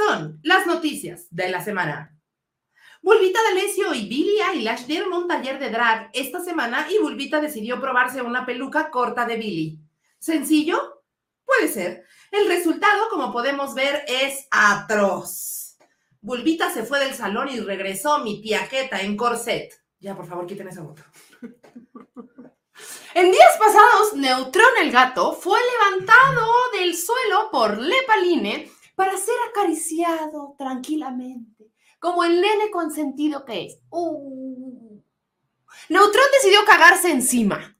son las noticias de la semana. Bulbita D'Alessio y Billy Eilish dieron un taller de drag esta semana y Bulbita decidió probarse una peluca corta de Billy. ¿Sencillo? Puede ser. El resultado, como podemos ver, es atroz. Bulbita se fue del salón y regresó mi piaqueta en corset. Ya, por favor, quiten esa foto. En días pasados, Neutrón el gato fue levantado del suelo por Lepaline para ser acariciado tranquilamente, como el nene consentido que es. Uh. Neutrón decidió cagarse encima.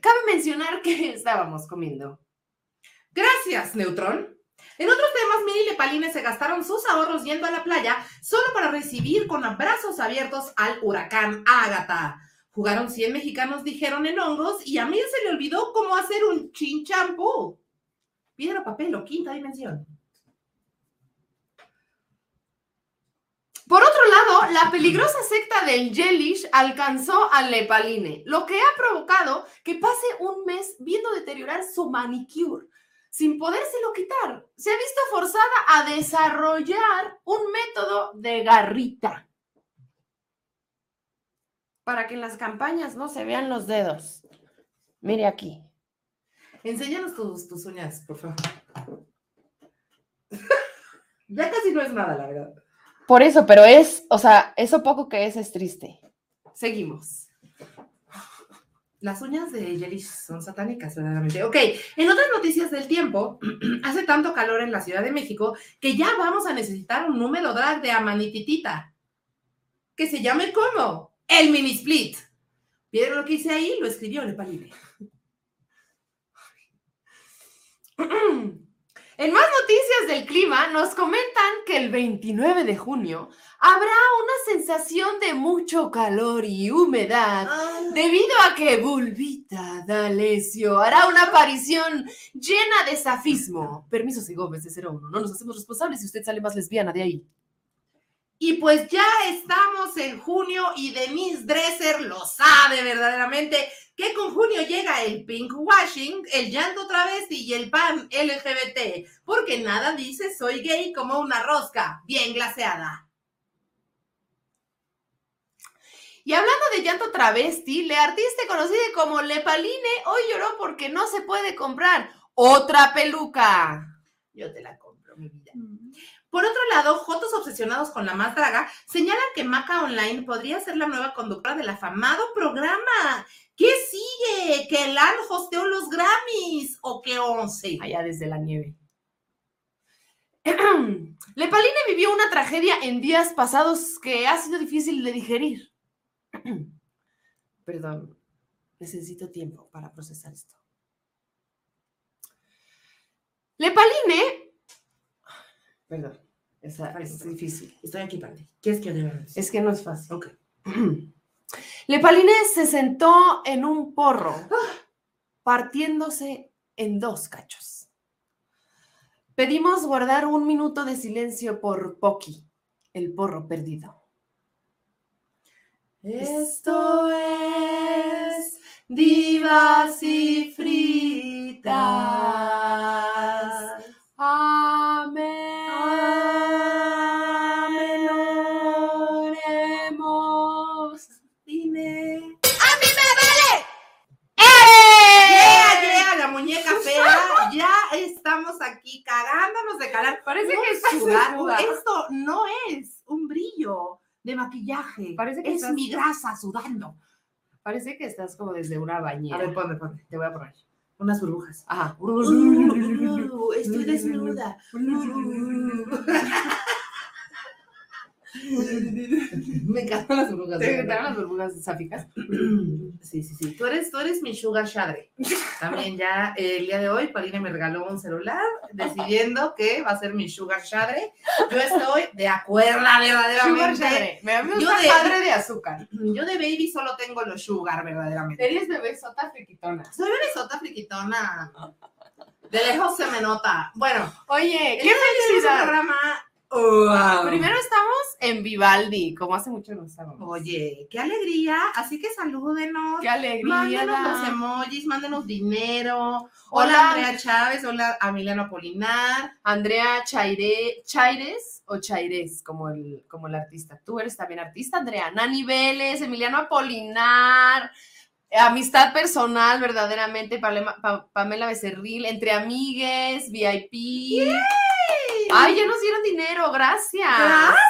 Cabe mencionar que estábamos comiendo. Gracias, Neutrón. En otros temas, Mini y Lepaline se gastaron sus ahorros yendo a la playa solo para recibir con brazos abiertos al huracán Ágata. Jugaron 100 mexicanos, dijeron en hongos, y a mí se le olvidó cómo hacer un chinchampú. Piedra, papel o quinta dimensión. Por otro lado, la peligrosa secta del Jellish alcanzó a Lepaline, lo que ha provocado que pase un mes viendo deteriorar su manicure sin podérselo quitar. Se ha visto forzada a desarrollar un método de garrita para que en las campañas no se vean los dedos. Mire aquí. Enséñanos tus uñas, por favor. ya casi no es nada, la verdad. Por eso, pero es, o sea, eso poco que es es triste. Seguimos. Las uñas de Jelly son satánicas, verdaderamente. Ok, en otras noticias del tiempo, hace tanto calor en la Ciudad de México que ya vamos a necesitar un número drag de Amanititita. Que se llame como el mini split. ¿Vieron lo que hice ahí? Lo escribió Lepalide. En más noticias del clima, nos comentan que el 29 de junio habrá una sensación de mucho calor y humedad debido a que Bulbita D'Alessio hará una aparición llena de safismo. Permiso, Gómez de 01. No nos hacemos responsables si usted sale más lesbiana de ahí. Y pues ya estamos en junio y Denise Dresser lo sabe verdaderamente que con junio llega el pink washing, el llanto travesti y el pan LGBT, porque nada dice soy gay como una rosca bien glaseada. Y hablando de llanto travesti, la artista conocida como Lepaline hoy lloró porque no se puede comprar otra peluca. Yo te la. Por otro lado, Jotos obsesionados con la más draga señalan que Maca Online podría ser la nueva conductora del afamado programa. ¿Qué sigue? ¿Que Elan hosteó los Grammys o que once? Allá desde la nieve. Lepaline vivió una tragedia en días pasados que ha sido difícil de digerir. Perdón, necesito tiempo para procesar esto. Lepaline Perdón. Es difícil. Estoy aquí para ti. ¿Qué es que debe Es que no es fácil. Ok. Lepaline se sentó en un porro, partiéndose en dos cachos. Pedimos guardar un minuto de silencio por Poki, el porro perdido. Esto es divas y fritas. Amén. Estamos aquí cagándonos de calor. Parece No que es estás sudar. desnuda. Esto no es un brillo de maquillaje. Parece que es estás- mi grasa sudando. Parece que estás como desde una bañera. A ver, ponme, ponme. te voy a poner. Unas burbujas. Ajá. Uh, estoy desnuda. Me encantan las burbujas. ¿Te verdad. las burbujas sáficas? Sí, sí, sí. Tú eres, tú eres mi sugar shadre. También ya eh, el día de hoy, Paulina me regaló un celular decidiendo que va a ser mi sugar shadre. Yo estoy de acuerdo Sugar verdaderamente. shadre. Me Yo de- padre de azúcar. Yo de baby solo tengo los sugar verdaderamente. Eres bebé sota friquitona. Soy bebesota friquitona. De lejos se me nota. Bueno, Oye, qué felicidad. programa. Wow. Primero estamos en Vivaldi, como hace mucho no estábamos. Oye, qué alegría. Así que salúdenos. Qué alegría. Mándenos da. los emojis, mándenos dinero. Hola, Hola. Andrea Chávez, hola Emiliano Polinar. Andrea Chaire, Chaires o Chaires, como el, como el artista. Tú eres también artista, Andrea. Nani Vélez, Emiliano Apolinar, Amistad Personal, verdaderamente, Pamela Becerril, Entre Amigues, VIP. Ay, ya nos dieron dinero, gracias.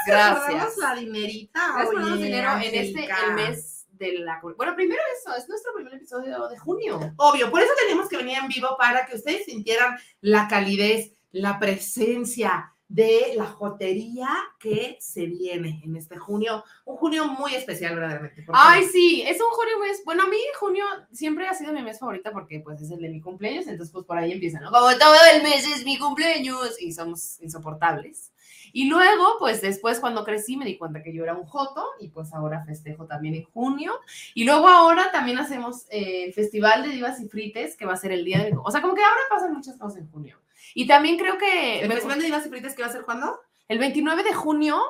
Gracias. Gracias. la dinerita. Gracias por dinero en este, el mes de la... Bueno, primero eso, es nuestro primer episodio de junio. Obvio, por eso teníamos que venir en vivo para que ustedes sintieran la calidez, la presencia de la jotería que se viene en este junio. Un junio muy especial, verdaderamente. Ay, sí, es un junio mes. Bueno, a mí junio siempre ha sido mi mes favorito porque pues es el de mi cumpleaños, entonces pues por ahí empieza, ¿no? Como todo el mes es mi cumpleaños y somos insoportables. Y luego, pues después cuando crecí me di cuenta que yo era un joto y pues ahora festejo también en junio. Y luego ahora también hacemos eh, el Festival de Divas y Frites, que va a ser el día de... O sea, como que ahora pasan muchas cosas en junio. Y también creo que... ¿El me- Festival de Divas y Fritas que va a ser cuándo? el 29 de junio,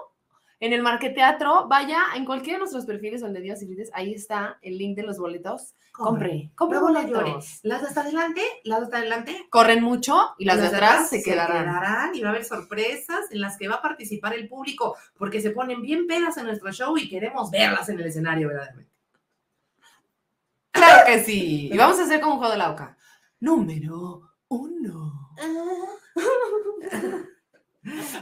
en el Marqueteatro, vaya en cualquiera de nuestros perfiles donde Divas y Frites, ahí está el link de los boletos. Compre, compre boletos. Las de hasta adelante, las de hasta adelante. Corren mucho y las de atrás se quedarán. quedarán y va a haber sorpresas en las que va a participar el público porque se ponen bien pedas en nuestro show y queremos verlas en el escenario, verdaderamente. Claro que sí. Y vamos a hacer como un juego de la oca. Número uno.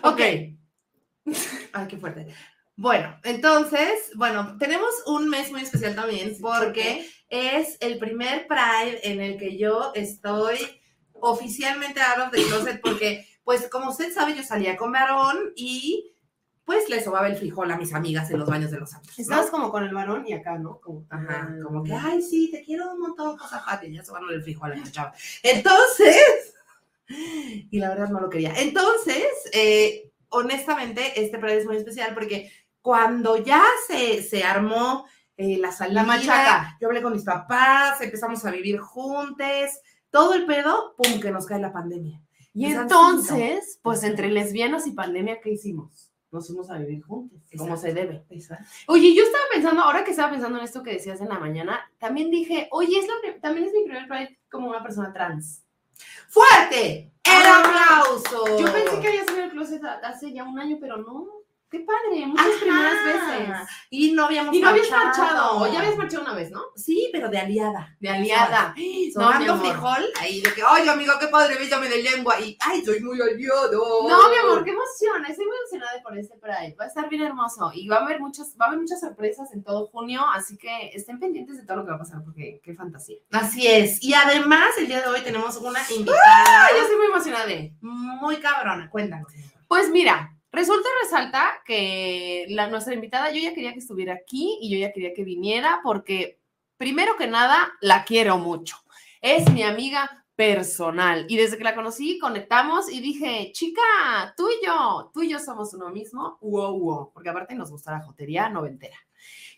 Ok. Ay, qué fuerte. Bueno, entonces, bueno, tenemos un mes muy especial también porque es el primer Pride en el que yo estoy oficialmente out of the closet porque, pues, como usted sabe, yo salía con varón y pues le sobaba el frijol a mis amigas en los baños de los antros. ¿no? Estabas como con el varón y acá, ¿no? Como, Ajá, como que, ay, sí, te quiero un montón, cosa padre, ya sobaron el frijol a la chava. Entonces, y la verdad no lo quería. Entonces, eh, honestamente, este Pride es muy especial porque cuando ya se, se armó eh, la salida, machaca. yo hablé con mis papás, empezamos a vivir juntos, todo el pedo, pum, que nos cae la pandemia. Y entonces, pues entre lesbianas y pandemia, ¿qué hicimos? Nos fuimos a vivir juntos, como Exacto. se debe. Oye, yo estaba pensando, ahora que estaba pensando en esto que decías en la mañana, también dije, oye, es la también es mi primer Pride como una persona trans. ¡Fuerte! ¡El Ah, aplauso! Yo pensé que había salido del closet hace ya un año, pero no. Qué padre, muchas Ajá. primeras veces. Y no habíamos Y no habías marchado. ya habías marchado una vez, ¿no? Sí, pero de aliada. De aliada. Sonando amor. frijol, ahí de que, ay, amigo, qué padre, bésame de lengua. Y, ay, soy muy aliado. No, mi amor, qué emoción. Estoy muy emocionada por este Pride. Va a estar bien hermoso. Y va a haber muchas, va a haber muchas sorpresas en todo junio, así que estén pendientes de todo lo que va a pasar, porque qué fantasía. Así es. Y además, el día de hoy tenemos una invitada Ay, yo estoy muy emocionada muy cabrona. Cuéntanos. Pues mira, resulta y resalta que la, nuestra invitada, yo ya quería que estuviera aquí y yo ya quería que viniera porque, primero que nada, la quiero mucho. Es mi amiga personal y desde que la conocí conectamos y dije, chica, tú y yo, tú y yo somos uno mismo, wow, wow, porque aparte nos gusta la jotería noventera.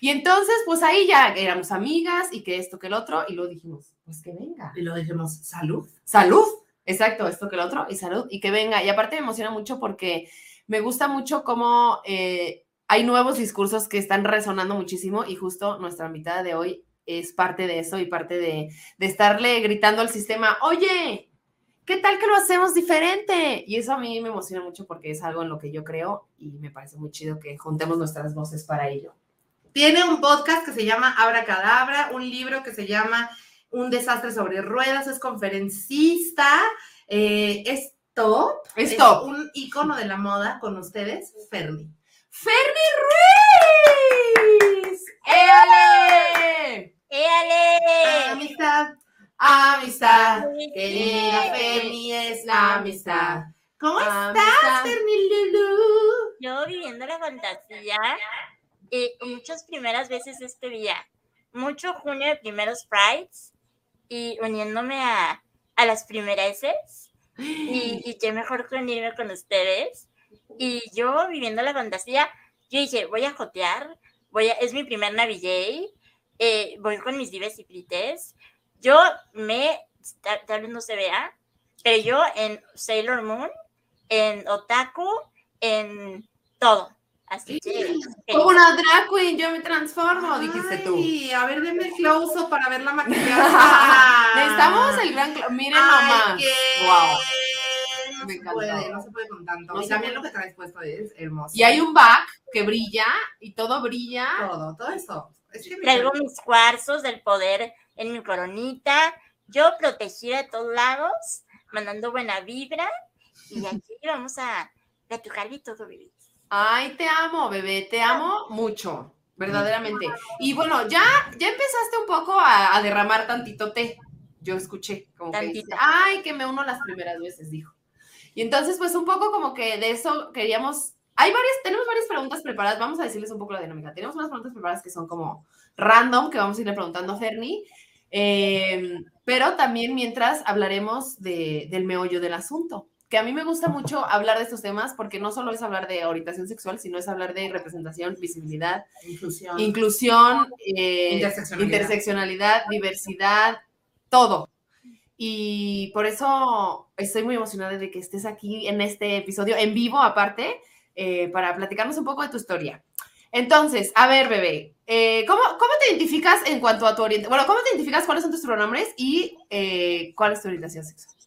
Y entonces, pues ahí ya éramos amigas y que esto, que el otro, y luego dijimos, pues que venga. Y lo dijimos, salud. Salud. Exacto, esto que el otro, y salud, y que venga. Y aparte me emociona mucho porque me gusta mucho cómo eh, hay nuevos discursos que están resonando muchísimo y justo nuestra invitada de hoy es parte de eso y parte de, estarle gritando al sistema, oye, ¿qué tal que lo hacemos diferente? Y eso a mí me emociona mucho porque es algo en lo que yo creo y me parece muy chido que juntemos nuestras voces para ello. Tiene un podcast que se llama Abracadabra, un libro que se llama Un desastre sobre ruedas, es conferencista, eh, es top, Es top. un icono de la moda con ustedes, Fermi. ¡Fermi Ruiz! ¡Éale! ¡Éale! Amistad, amistad, querida. Fermi es la amistad. ¿Cómo estás, Amistad. Fermi Lulu? Yo viviendo la fantasía y muchas primeras veces este día. Mucho junio de primeros Prides y uniéndome a, a las primereses. Y, y qué mejor que unirme con ustedes. Y yo viviendo la fantasía, yo dije, voy a jotear, voy a, es mi primer Navigay, eh, voy con mis dives y frites. Yo me, tal, tal vez no se vea, pero yo en Sailor Moon, en Otaku, en todo. Así que... Como una drag queen, yo me transformo, dijiste tú. Ay, a ver, denme close up para ver la maquillaje. Necesitamos el gran... clo- Miren Ay, nomás. qué- Wow. No Me se encantó. puede, no se puede con tanto. No y también puede. lo que traes puesto es hermoso. Y hay un back que brilla y todo brilla. todo, todo eso. Es que me- Traigo mis cuarzos del poder en mi coronita. Yo protegida de todos lados, mandando buena vibra. Y aquí vamos a platicar de todo, bebé. Ay, te amo, bebé, te amo mucho, verdaderamente. Y bueno, ya, ya empezaste un poco a, a derramar tantito té. Yo escuché, como que dice, ay, que me uno las primeras veces, dijo. Y entonces, pues un poco como que de eso queríamos. Hay varias, tenemos varias preguntas preparadas. Vamos a decirles un poco la dinámica. Tenemos unas preguntas preparadas que son como random, que vamos a irle preguntando a Fernie. Eh, pero también mientras hablaremos de- del meollo del asunto. Que a mí me gusta mucho hablar de estos temas porque no solo es hablar de orientación sexual, sino es hablar de representación, visibilidad, Inclusión. inclusión, eh, Interseccionalidad. interseccionalidad, diversidad, todo. Y por eso estoy muy emocionada de que estés aquí en este episodio, en vivo aparte, eh, para platicarnos un poco de tu historia. Entonces, a ver, bebé, eh, ¿cómo, cómo te identificas en cuanto a tu orientación? Bueno, ¿cómo te identificas? ¿Cuáles son tus pronombres? Y ¿cuál es tu orientación sexual?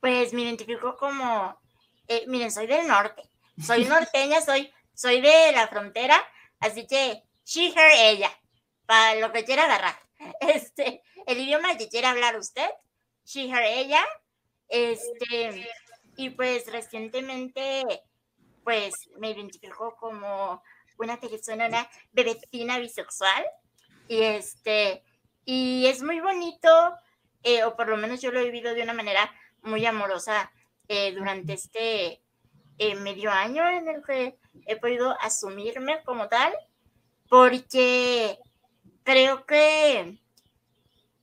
Pues me identifico como, eh, miren, soy del norte, soy norteña, soy, soy de la frontera, así que she, her, ella, para lo que quiera agarrar. Este, el idioma que quiera hablar usted, she, her, ella, este, y pues recientemente, pues me identifico como una persona, una bebecina bisexual, y este, y es muy bonito, eh, o por lo menos yo lo he vivido de una manera muy amorosa eh, durante este eh, medio año en el que he podido asumirme como tal, porque creo que,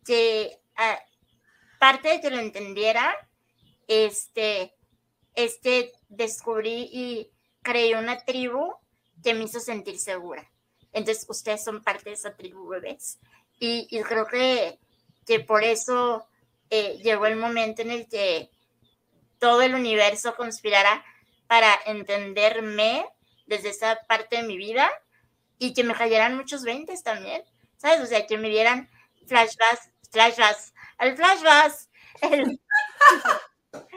que ah, parte de que lo entendiera, este, este, descubrí y creé una tribu que me hizo sentir segura. Entonces, ustedes son parte de esa tribu, bebés. Y, y creo que, que por eso eh, llegó el momento en el que todo el universo conspirara para entenderme desde esa parte de mi vida y que me cayeran muchos veintes también, ¿sabes? O sea, que me dieran flashbacks, flashbacks, el flashbacks, el,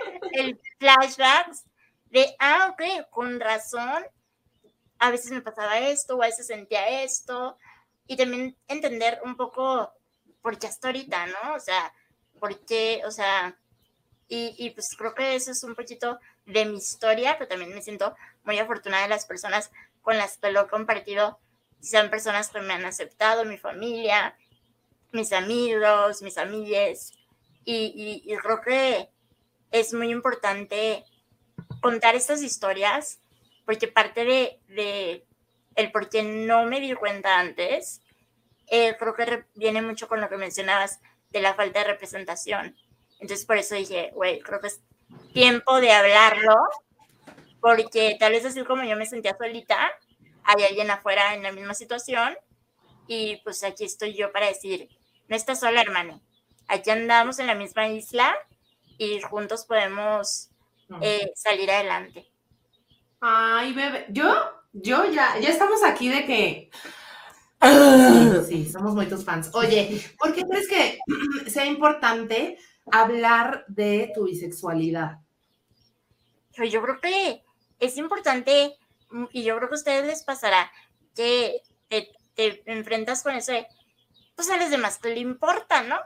el flashbacks de, ah, ok, con razón, a veces me pasaba esto, o a veces sentía esto, y también entender un poco por qué hasta ahorita, ¿no? O sea, porque, o sea, y, y, pues creo que eso es un poquito de mi historia, pero también me siento muy afortunada de las personas con las que lo he compartido, sean personas que me han aceptado, mi familia, mis amigos, mis amigas, y, y, y creo que es muy importante contar estas historias, porque parte de, de el por qué no me di cuenta antes, eh, creo que viene mucho con lo que mencionabas de la falta de representación. Entonces por eso dije, güey, creo que es tiempo de hablarlo, porque tal vez así como yo me sentía solita, hay alguien afuera en la misma situación y pues aquí estoy yo para decir, no estás sola, hermano. Aquí andamos en la misma isla y juntos podemos eh, salir adelante. Ay, bebé, yo, yo ya, ya estamos aquí de que Sí, somos muy tus fans. Oye, ¿por qué crees que sea importante hablar de tu bisexualidad? Yo, yo creo que es importante, mm, y yo creo que a ustedes les pasará, que te, te enfrentas con eso de, pues a los demás que le importa, ¿no?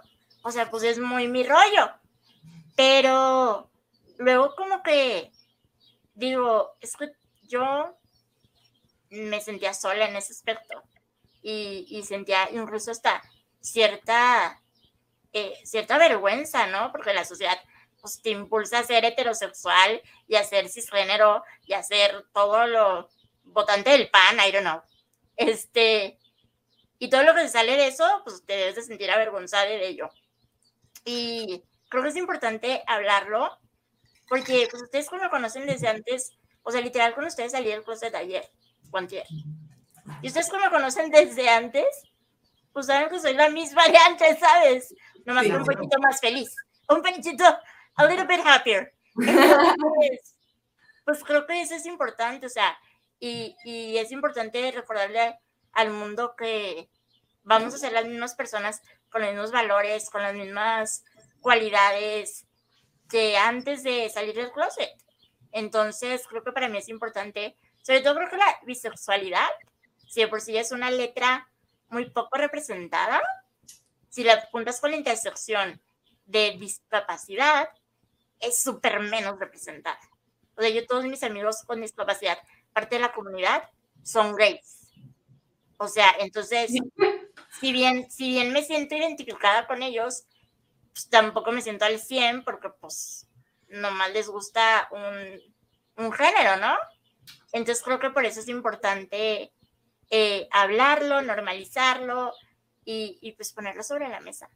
O sea, pues es muy mi rollo. Pero luego como que digo, es que yo me sentía sola en ese aspecto y, y sentía incluso hasta cierta, eh, cierta vergüenza, ¿no? Porque la sociedad pues, te impulsa a ser heterosexual y a ser cisgénero y a ser todo lo votante del pan, I don't know. Este, y todo lo que sale de eso, pues te debes de sentir avergonzada de ello. Y creo que es importante hablarlo, porque pues, ustedes como conocen desde antes, o sea, literal con ustedes salí del closet ayer, o antier. Y ustedes como me conocen desde antes, pues saben que soy la misma de antes, ¿sabes? Nomás Sí, un poquito más feliz, un poquito, a little bit happier. Entonces, pues creo que eso es importante, o sea, Y, y es importante recordarle al mundo que vamos a ser las mismas personas con los mismos valores, con las mismas cualidades que antes de salir del closet. Entonces, creo que para mí es importante, sobre todo creo que la bisexualidad, si de por sí es una letra muy poco representada, si la apuntas con la intersección de discapacidad, es súper menos representada. O sea, yo todos mis amigos con discapacidad, parte de la comunidad, son gays. O sea, entonces, si bien, si bien me siento identificada con ellos, pues tampoco me siento al 100 porque pues nomás les gusta un, un género, ¿no? Entonces creo que por eso es importante eh, hablarlo, normalizarlo y, y pues ponerlo sobre la mesa.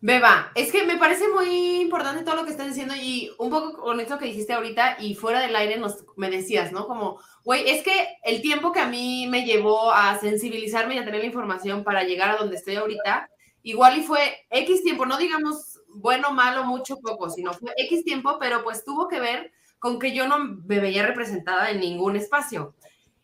Beba, es que me parece muy importante todo lo que estás diciendo y un poco con esto que dijiste ahorita y fuera del aire nos, me decías, ¿no? Como, güey, es que el tiempo que a mí me llevó a sensibilizarme y a tener la información para llegar a donde estoy ahorita, igual y fue X tiempo, no digamos bueno, malo, mucho, poco, sino fue X tiempo, pero pues tuvo que ver con que yo no me veía representada en ningún espacio.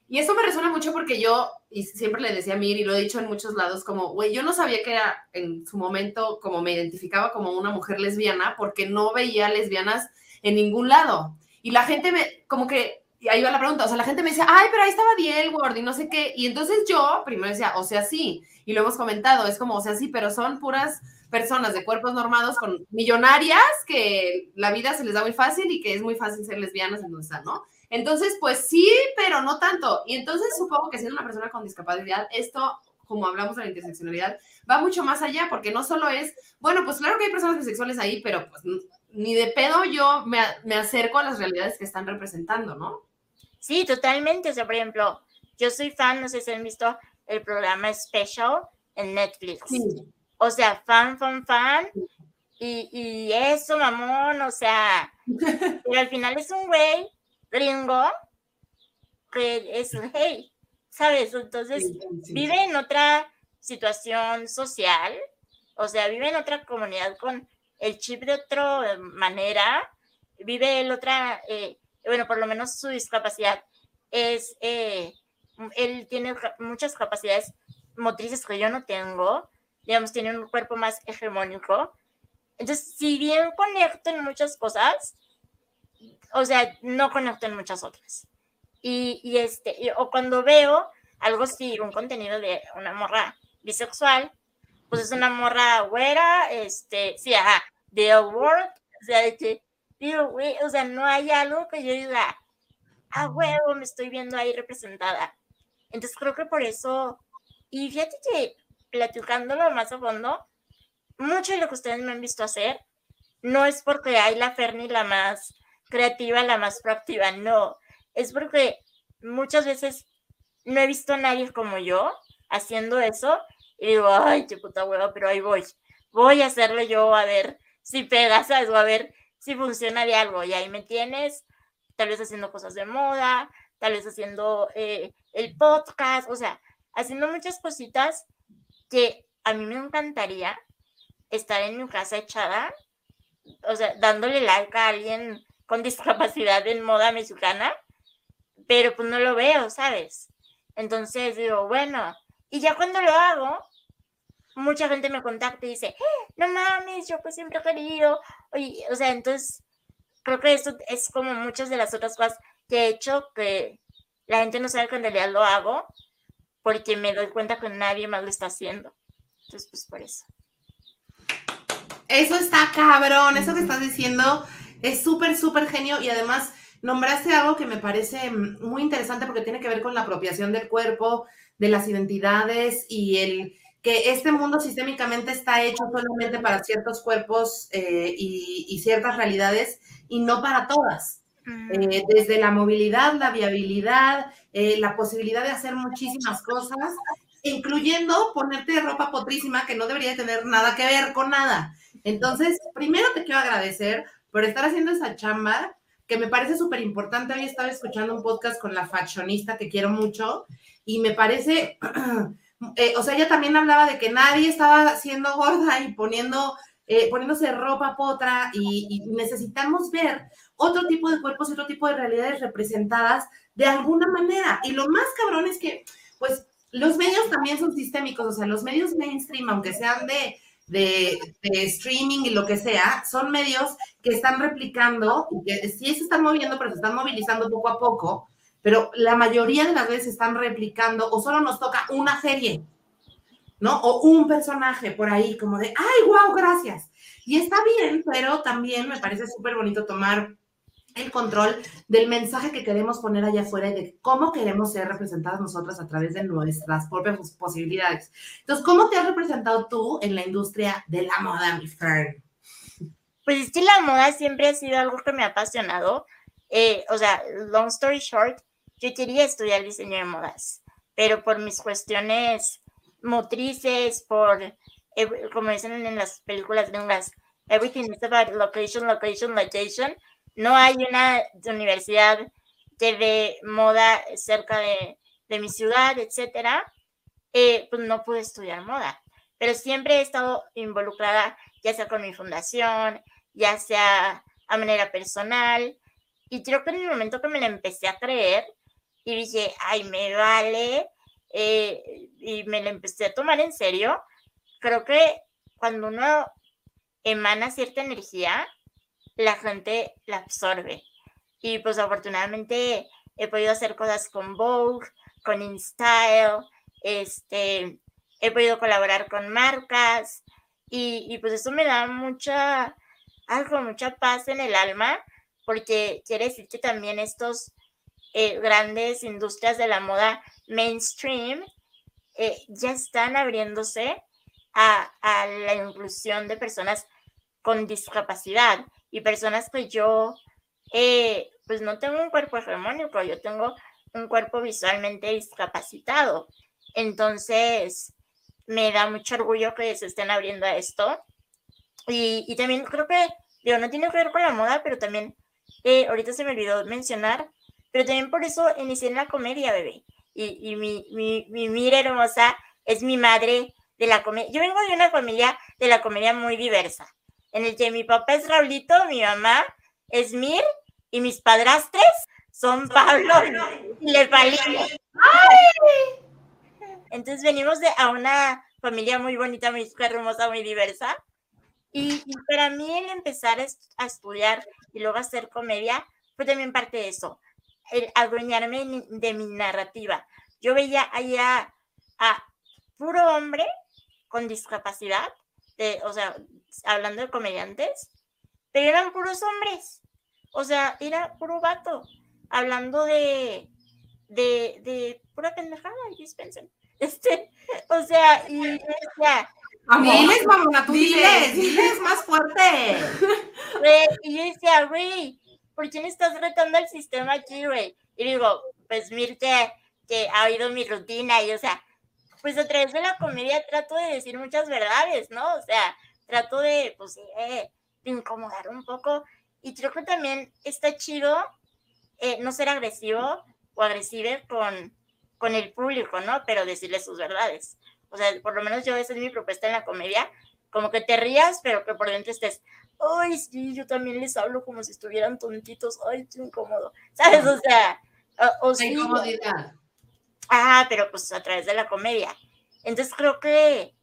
Y eso me resuena mucho porque yo, y siempre le decía a Mir, y lo he dicho en muchos lados, como, güey, yo no sabía que era en su momento, como me identificaba como una mujer lesbiana, porque no veía lesbianas en ningún lado. Y la gente me, como que, y ahí va la pregunta, o sea, la gente me decía, ay, pero ahí estaba Diel Ward y no sé qué. Y entonces yo primero decía, o sea, sí, y lo hemos comentado, es como, o sea, sí, pero son puras personas de cuerpos normados con millonarias que la vida se les da muy fácil y que es muy fácil ser lesbianas en donde están, ¿no? Entonces, pues sí, pero no tanto. Y entonces supongo que siendo una persona con discapacidad, esto, como hablamos de la interseccionalidad, va mucho más allá, porque no solo es, bueno, pues claro que hay personas bisexuales ahí, pero pues ni de pedo yo me, me acerco a las realidades que están representando, ¿no? Sí, totalmente. O sea, por ejemplo, yo soy fan, no sé si han visto el programa Special en Netflix. O sea, fan, fan, fan. Y, y eso, mamón, o sea, pero al final es un güey gringo que es gay, ¿sabes? Entonces vive en otra situación social, o sea, vive en otra comunidad con el chip de otra manera, vive en otra, eh, bueno, por lo menos su discapacidad es, eh, él tiene muchas capacidades motrices que yo no tengo, digamos, tiene un cuerpo más hegemónico. Entonces, si bien conecto en muchas cosas, o sea, no conecto en muchas otras. Y, y este, o cuando veo algo así, un contenido de una morra bisexual, pues es una morra güera, este, sí, ajá, de work, o sea, de que, digo, güey, o sea, no hay algo que yo diga, ah, huevo, me estoy viendo ahí representada. Entonces creo que por eso, y fíjate que platicándolo más a fondo, mucho de lo que ustedes me han visto hacer, no es porque hay la Ferni la más creativa, la más proactiva, no. Es porque muchas veces no he visto a nadie como yo haciendo eso y digo, ay, qué puta hueva, pero ahí voy. Voy a hacerlo yo a ver si pega, ¿sabes? O a ver si funciona de algo. Y ahí me tienes, tal vez haciendo cosas de moda, tal vez haciendo eh, el podcast, o sea, haciendo muchas cositas que a mí me encantaría estar en mi casa echada, o sea, dándole like a alguien con discapacidad en moda mexicana, pero pues no lo veo, ¿sabes? Entonces digo, bueno, y ya cuando lo hago, mucha gente me contacta y dice, eh, no mames, yo pues siempre he querido, Oye, o sea, entonces creo que esto es como muchas de las otras cosas que he hecho que la gente no sabe que en realidad lo hago porque me doy cuenta que nadie más lo está haciendo. Entonces, pues por eso. Eso está cabrón, eso que estás diciendo es súper, súper genio y además nombraste algo que me parece muy interesante porque tiene que ver con la apropiación del cuerpo, de las identidades y el que este mundo sistémicamente está hecho solamente para ciertos cuerpos eh, y, ciertas realidades y no para todas. Eh, desde la movilidad, la viabilidad, eh, la posibilidad de hacer muchísimas cosas, incluyendo ponerte ropa potrísima que no debería tener nada que ver con nada. Entonces, primero te quiero agradecer por estar haciendo esa chamba, que me parece súper importante. Hoy estaba escuchando un podcast con la fashionista que quiero mucho y me parece, eh, o sea, ella también hablaba de que nadie estaba siendo gorda y poniendo eh, poniéndose ropa potra y, y necesitamos ver otro tipo de cuerpos y otro tipo de realidades representadas de alguna manera. Y lo más cabrón es que, pues, los medios también son sistémicos, o sea, los medios mainstream, aunque sean de, de, streaming y lo que sea, son medios que están replicando, que sí se están moviendo, pero se están movilizando poco a poco, pero la mayoría de las veces están replicando o solo nos toca una serie, ¿no? O un personaje por ahí, como de, ay, wow, gracias. Y está bien, pero también me parece súper bonito tomar el control del mensaje que queremos poner allá afuera y de cómo queremos ser representadas nosotras a través de nuestras propias posibilidades. Entonces, ¿cómo te has representado tú en la industria de la moda, mi Fern? Pues es que la moda siempre ha sido algo que me ha apasionado. Eh, o sea, long story short, yo quería estudiar diseño de modas, pero por mis cuestiones motrices, por, eh, como dicen en las películas gringas, everything is about location, location, location no hay una universidad de moda cerca de, mi ciudad, etcétera, eh, pues no pude estudiar moda. Pero siempre he estado involucrada, ya sea con mi fundación, ya sea a manera personal. Y creo que en el momento que me la empecé a creer y dije, ay, me vale, eh, y me la empecé a tomar en serio, creo que cuando uno emana cierta energía, la gente la absorbe. Y pues afortunadamente he podido hacer cosas con Vogue, con InStyle, este, he podido colaborar con marcas y, pues eso me da mucha, algo, mucha paz en el alma, porque quiere decir que también estos eh, grandes industrias de la moda mainstream eh, ya están abriéndose a, a la inclusión de personas con discapacidad y personas que yo, eh, pues no tengo un cuerpo hegemónico, yo tengo un cuerpo visualmente discapacitado. Entonces, me da mucho orgullo que se estén abriendo a esto. Y, y también creo que, digo, no tiene que ver con la moda, pero también, eh, ahorita se me olvidó mencionar, pero también por eso inicié en la comedia, bebé. Y, y mi, mi, mi mira hermosa es mi madre de la comedia. Yo vengo de una familia de la comedia muy diversa en el que mi papá es Raulito, mi mamá es Mir y mis padrastres son Pablo y Lepalín. Entonces venimos de, a una familia muy bonita, muy hermosa, muy diversa. Y, para mí el empezar a, estudiar y luego hacer comedia fue también parte de eso, el adueñarme de mi narrativa. Yo veía allá a puro hombre con discapacidad o sea, hablando de comediantes, pero eran puros hombres. O sea, era puro vato. Hablando de, de, de pura pendejada, dispensen. Este, o sea, y ya. Diles, mamá, tú diles, diles más fuerte. y yo decía, güey, ¿por qué me estás retando el sistema aquí, güey? Y digo, pues Mirte, que ha oído mi rutina, y o sea, pues a través de la comedia trato de decir muchas verdades, ¿no? O sea, trato de, pues, eh, de incomodar un poco. Y creo que también está chido eh, no ser agresivo o agresive con, con el público, ¿no? Pero decirle sus verdades. O sea, por lo menos yo esa es mi propuesta en la comedia, como que te rías, pero que por dentro estés, ay, sí, yo también les hablo como si estuvieran tontitos, ay, qué incómodo, ¿sabes? O sea, o, o sí, incomodidad. Ah, pero pues a través de la comedia. Entonces creo que,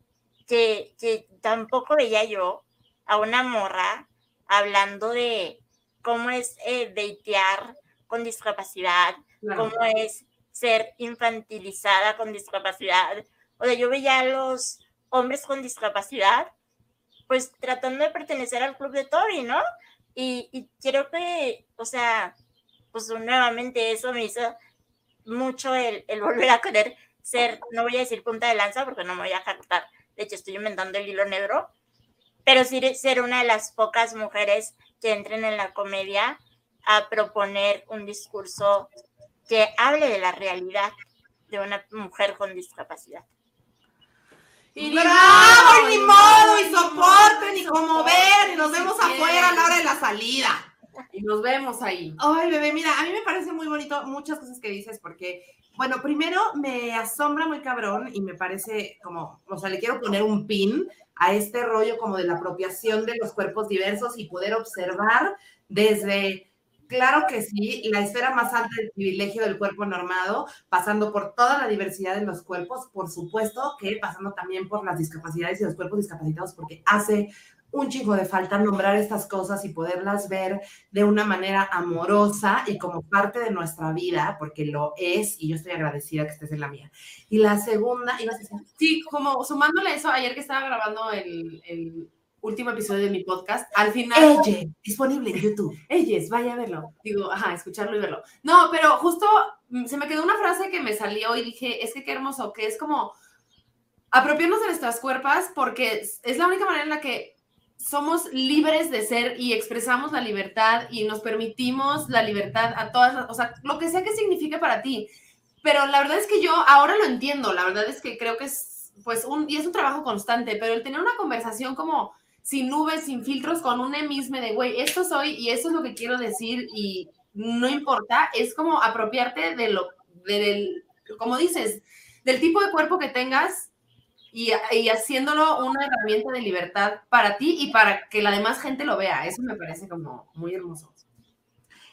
que, que tampoco veía yo a una morra hablando de cómo es eh, deitear con discapacidad, cómo es ser infantilizada con discapacidad. O sea, yo veía a los hombres con discapacidad, pues tratando de pertenecer al club de Toby, ¿no? Y, y creo que, o sea, pues nuevamente eso me hizo mucho el, volver a querer ser, no voy a decir punta de lanza porque no me voy a jactar, de hecho estoy inventando el hilo negro, pero sí ser una de las pocas mujeres que entren en la comedia a proponer un discurso que hable de la realidad de una mujer con discapacidad. Y bravo, y ni modo, y soporten, y como y nos vemos afuera a la hora de la salida. Y nos vemos ahí. Ay, bebé, mira, a mí me parece muy bonito muchas cosas que dices porque, bueno, primero me asombra muy cabrón y me parece como, o sea, le quiero poner un pin a este rollo como de la apropiación de los cuerpos diversos y poder observar desde Claro que sí, la esfera más alta del privilegio del cuerpo normado, pasando por toda la diversidad de los cuerpos, por supuesto que pasando también por las discapacidades y los cuerpos discapacitados, porque hace un chico de falta nombrar estas cosas y poderlas ver de una manera amorosa y como parte de nuestra vida, porque lo es, y yo estoy agradecida que estés en la mía. Y la segunda, ibas a decir. Sí, como sumándole eso, ayer que estaba grabando el, el último episodio de mi podcast, al final... Ella, disponible en YouTube. Ellos, vaya a verlo. Digo, ajá, escucharlo y verlo. No, pero justo mm, se me quedó una frase que me salió y dije, es que qué hermoso, que es como apropiarnos de nuestras cuerpos porque es la única manera en la que somos libres de ser y expresamos la libertad y nos permitimos la libertad a todas, o sea, lo que sea que signifique para ti. Pero la verdad es que yo ahora lo entiendo, la verdad es que creo que es, pues, un, y es un trabajo constante, pero el tener una conversación como sin nubes, sin filtros, con un emisme de, güey, esto soy y esto es lo que quiero decir y no importa, es como apropiarte de lo, del, como dices, del tipo de cuerpo que tengas y, haciéndolo una herramienta de libertad para ti y para que la demás gente lo vea. Eso me parece como muy hermoso.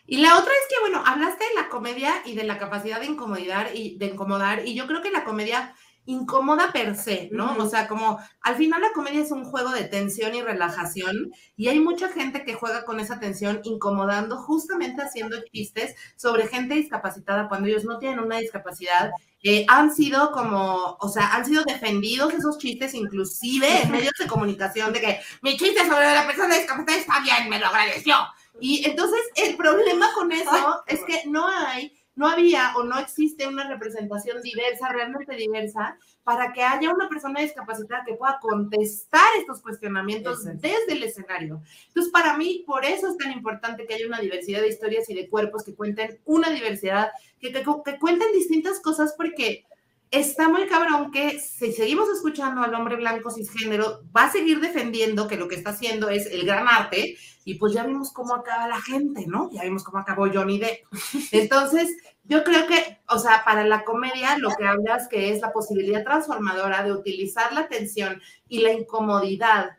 Y la otra es que, bueno, hablaste de la comedia y de la capacidad de incomodar y de incomodar, y yo creo que la comedia incómoda per se, ¿no? O sea, como al final la comedia es un juego de tensión y relajación y hay mucha gente que juega con esa tensión incomodando, justamente haciendo chistes sobre gente discapacitada cuando ellos no tienen una discapacidad. Eh, han sido como, o sea, han sido defendidos esos chistes inclusive en medios de comunicación de que mi chiste sobre la persona discapacitada está bien, me lo agradeció. Y entonces el problema con eso es que no hay no había o no existe una representación diversa, realmente diversa, para que haya una persona discapacitada que pueda contestar estos cuestionamientos desde el escenario. Entonces, para mí, por eso es tan importante que haya una diversidad de historias y de cuerpos que cuenten una diversidad, que, que, que cuenten distintas cosas, porque está muy cabrón que si seguimos escuchando al hombre blanco cisgénero, va a seguir defendiendo que lo que está haciendo es el gran arte, y pues ya vimos cómo acaba la gente, ¿no? Ya vimos cómo acabó Johnny Depp. Entonces, yo creo que, o sea, para la comedia lo que hablas que es la posibilidad transformadora de utilizar la tensión y la incomodidad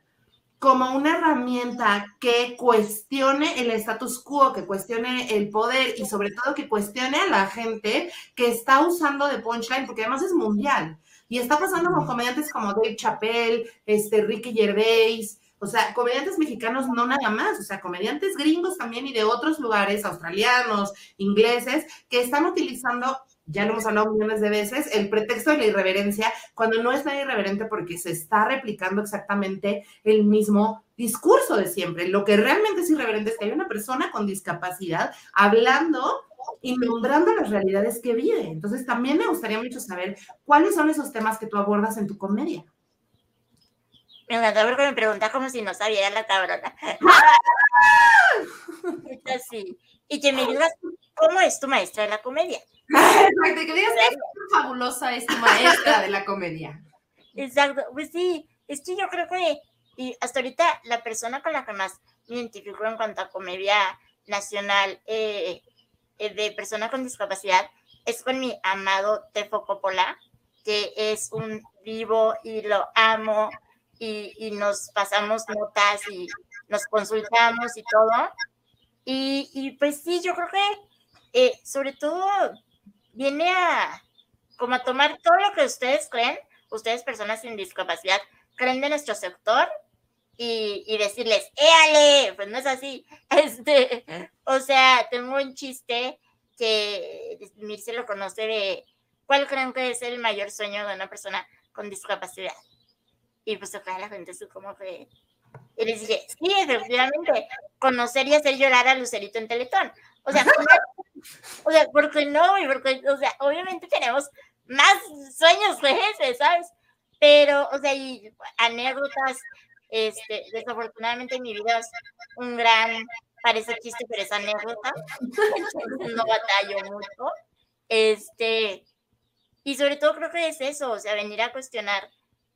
como una herramienta que cuestione el status quo, que cuestione el poder y sobre todo que cuestione a la gente que está usando de punchline, porque además es mundial. Y está pasando con comediantes como Dave Chappelle, este, Ricky Gervais, o sea, comediantes mexicanos no nada más, o sea, comediantes gringos también y de otros lugares, australianos, ingleses, que están utilizando ya lo hemos hablado millones de veces, el pretexto de la irreverencia, cuando no es tan irreverente porque se está replicando exactamente el mismo discurso de siempre. Lo que realmente es irreverente es que hay una persona con discapacidad hablando y nombrando las realidades que vive. Entonces, también me gustaría mucho saber cuáles son esos temas que tú abordas en tu comedia. Me encantó porque me pregunta como si no sabía la cabrona. Así. Y que me digas cómo es tu maestra de la comedia. Exacto, que digas que es fabulosa es tu maestra de la comedia. Exacto, pues sí, es que yo creo que, y hasta ahorita la persona con la que más me identifico en cuanto a comedia nacional eh, eh, de persona con discapacidad es con mi amado Tefo Coppola, que es un vivo y lo amo y, y nos pasamos notas y nos consultamos y todo. Y, y pues sí, yo creo que eh, sobre todo viene a como a tomar todo lo que ustedes creen, ustedes personas sin discapacidad, creen de nuestro sector y, y decirles, ¡éale! Pues no es así. Este, o sea, tengo un chiste que Mirce lo conoce de cuál creen que es el mayor sueño de una persona con discapacidad. Y pues acá la gente es como que... Y les dije, sí, efectivamente, conocer y hacer llorar a Lucerito en Teletón. O sea, o sea, ¿por qué no? Porque, o sea, obviamente tenemos más sueños que ese, ¿sabes? Pero, o sea, y anécdotas, este, desafortunadamente mi vida es un gran, parece chiste, pero es anécdota, no batallo mucho, este, y sobre todo creo que es eso, o sea, venir a cuestionar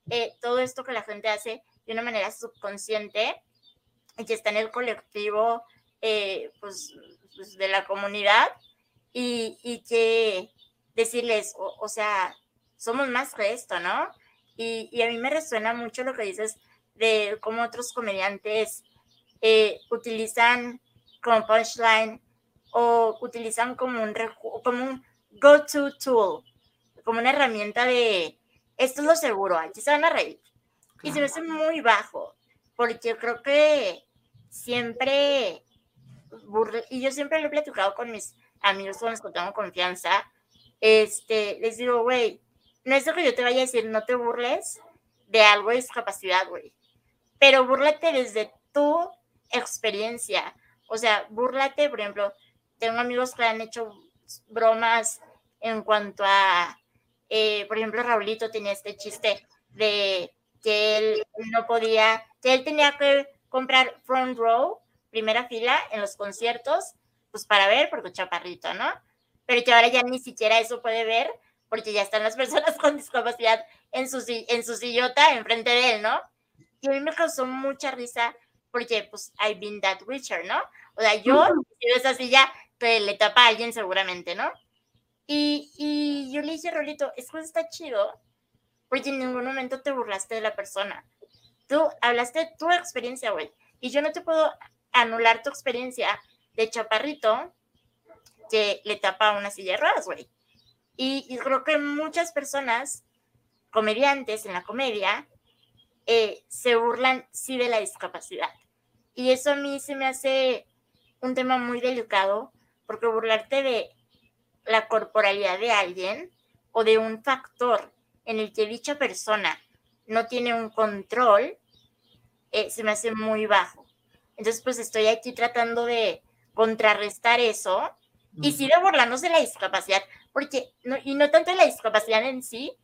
eh, todo esto que la gente hace de una manera subconsciente y que está en el colectivo eh, pues, pues, de la comunidad y, y que decirles, o, o, sea, somos más que esto, ¿no? Y, y, a mí me resuena mucho lo que dices de cómo otros comediantes eh, utilizan como punchline o utilizan como un, como un go-to tool, como una herramienta de esto es lo seguro, aquí se van a reír. Y se me hace muy bajo, porque yo creo que siempre, y yo siempre lo he platicado con mis amigos con los que tengo confianza, este, les digo, güey, no es lo que yo te vaya a decir, no te burles de algo de discapacidad, güey, pero búrlate desde tu experiencia, o sea, búrlate, por ejemplo, tengo amigos que han hecho bromas en cuanto a, eh, por ejemplo, Raulito tenía este chiste de que él no podía, que él tenía que comprar front row, primera fila en los conciertos, pues para ver, porque chaparrito, ¿no? Pero que ahora ya ni siquiera eso puede ver, porque ya están las personas con discapacidad en su, en su sillota enfrente de él, ¿no? Y a mí me causó mucha risa, porque pues I've been that Richard, ¿no? O sea, yo, si esa silla, que le tapa a alguien seguramente, ¿no? Y, y yo le dije, Rolito, eso está chido, porque en ningún momento te burlaste de la persona. Tú hablaste de tu experiencia, güey. Y yo no te puedo anular tu experiencia de chaparrito que le tapa una silla de ruedas, güey. Y, creo que muchas personas, comediantes en la comedia, eh, se burlan sí de la discapacidad. Y eso a mí se me hace un tema muy delicado, porque burlarte de la corporalidad de alguien o de un factor en el que dicha persona no tiene un control, eh, se me hace muy bajo. Entonces, pues estoy aquí tratando de contrarrestar eso y sí de burlarnos de la discapacidad, porque, no, y no tanto de la discapacidad en sí,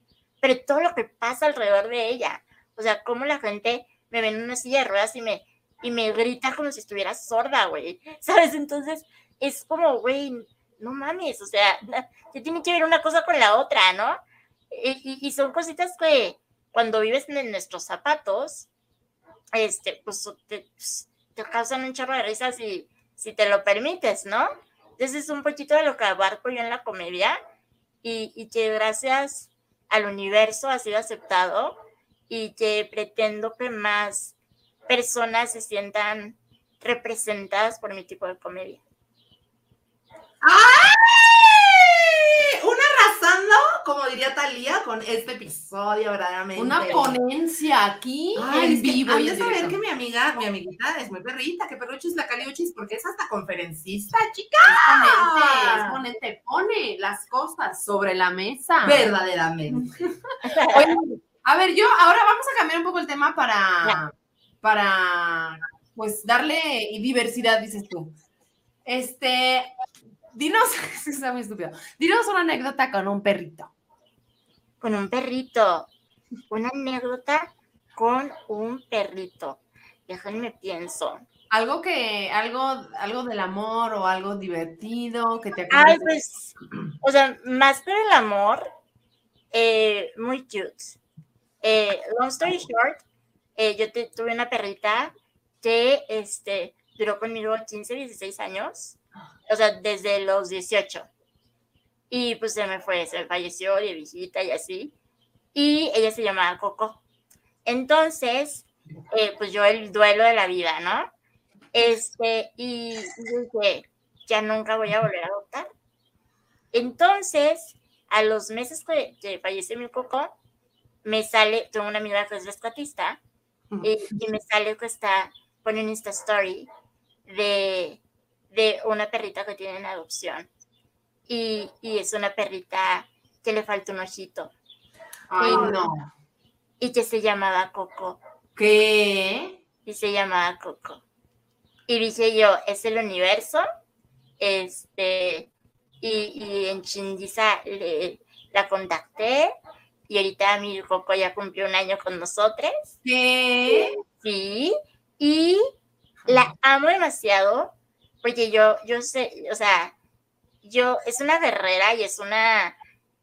pero todo lo que pasa alrededor de ella. O sea, cómo la gente me ve en una silla de ruedas y me, y me grita como si estuviera sorda, güey. ¿Sabes? Entonces, es como, güey, no mames, o sea, que tiene que ver una cosa con la otra, ¿no? Y, y, son cositas que cuando vives en nuestros zapatos, este, pues te, pues, te causan un chorro de risas si, si te lo permites, ¿no? Entonces es un poquito de lo que abarco yo en la comedia y, y que gracias al universo ha sido aceptado y que pretendo que más personas se sientan representadas por mi tipo de comedia. ¡Ay! Una como diría Talía, con este episodio, verdaderamente. Una ponencia aquí en vivo. Hay que saber que mi amiga, mi amiguita es muy perrita, que perruchis la caliuchis, porque es hasta conferencista, chica. Es ponente, pone las cosas sobre la mesa. Verdaderamente. a ver, yo ahora vamos a cambiar un poco el tema para, para pues darle diversidad, dices tú. Este, dinos, está muy estúpido. Dinos una anécdota con un perrito. Con un perrito. Una anécdota con un perrito. Déjenme pienso. Algo que, algo, algo del amor o algo divertido que te Ay, pues, o sea, más que el amor, eh, muy cute. Eh, long story short, eh, yo tuve una perrita que este, duró conmigo 15, 16 años o sea, desde los 18. Y pues se me fue, se me falleció de visita y así. Y ella se llamaba Coco. Entonces, eh, pues yo el duelo de la vida, ¿no? Este, y dije, ya nunca voy a volver a adoptar. Entonces, a los meses que, que falleció mi Coco, me sale, tengo una amiga que es rescatista, y, y me sale que está, pone un Insta Story de de una perrita que tiene en adopción. Y, es una perrita que le falta un ojito. Ay, no. Y que se llamaba Coco. ¿Qué? Y se llamaba Coco. Y dije yo, es el universo. Este, y, en Chindiza la contacté. Y ahorita mi Coco ya cumplió un año con nosotros. ¿Qué? Sí. Y la amo demasiado porque yo, yo sé, o sea, yo, es una guerrera y es una,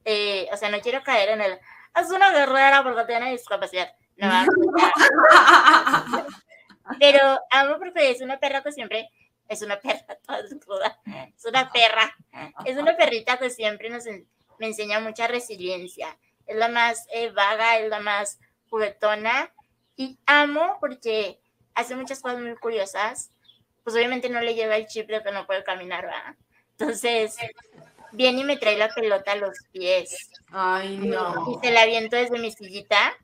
eh, o sea, no quiero caer en el, es una guerrera porque tiene discapacidad. No, pero amo porque es una perra que siempre es una perra toda es una perra, es una perrita que siempre nos, me enseña mucha resiliencia, es la más eh, vaga, es la más juguetona y amo porque hace muchas cosas muy curiosas, pues obviamente no le lleva el chip de que no puede caminar, ¿verdad? Entonces, viene y me trae la pelota a los pies. Ay, no. Y se la aviento desde mi sillita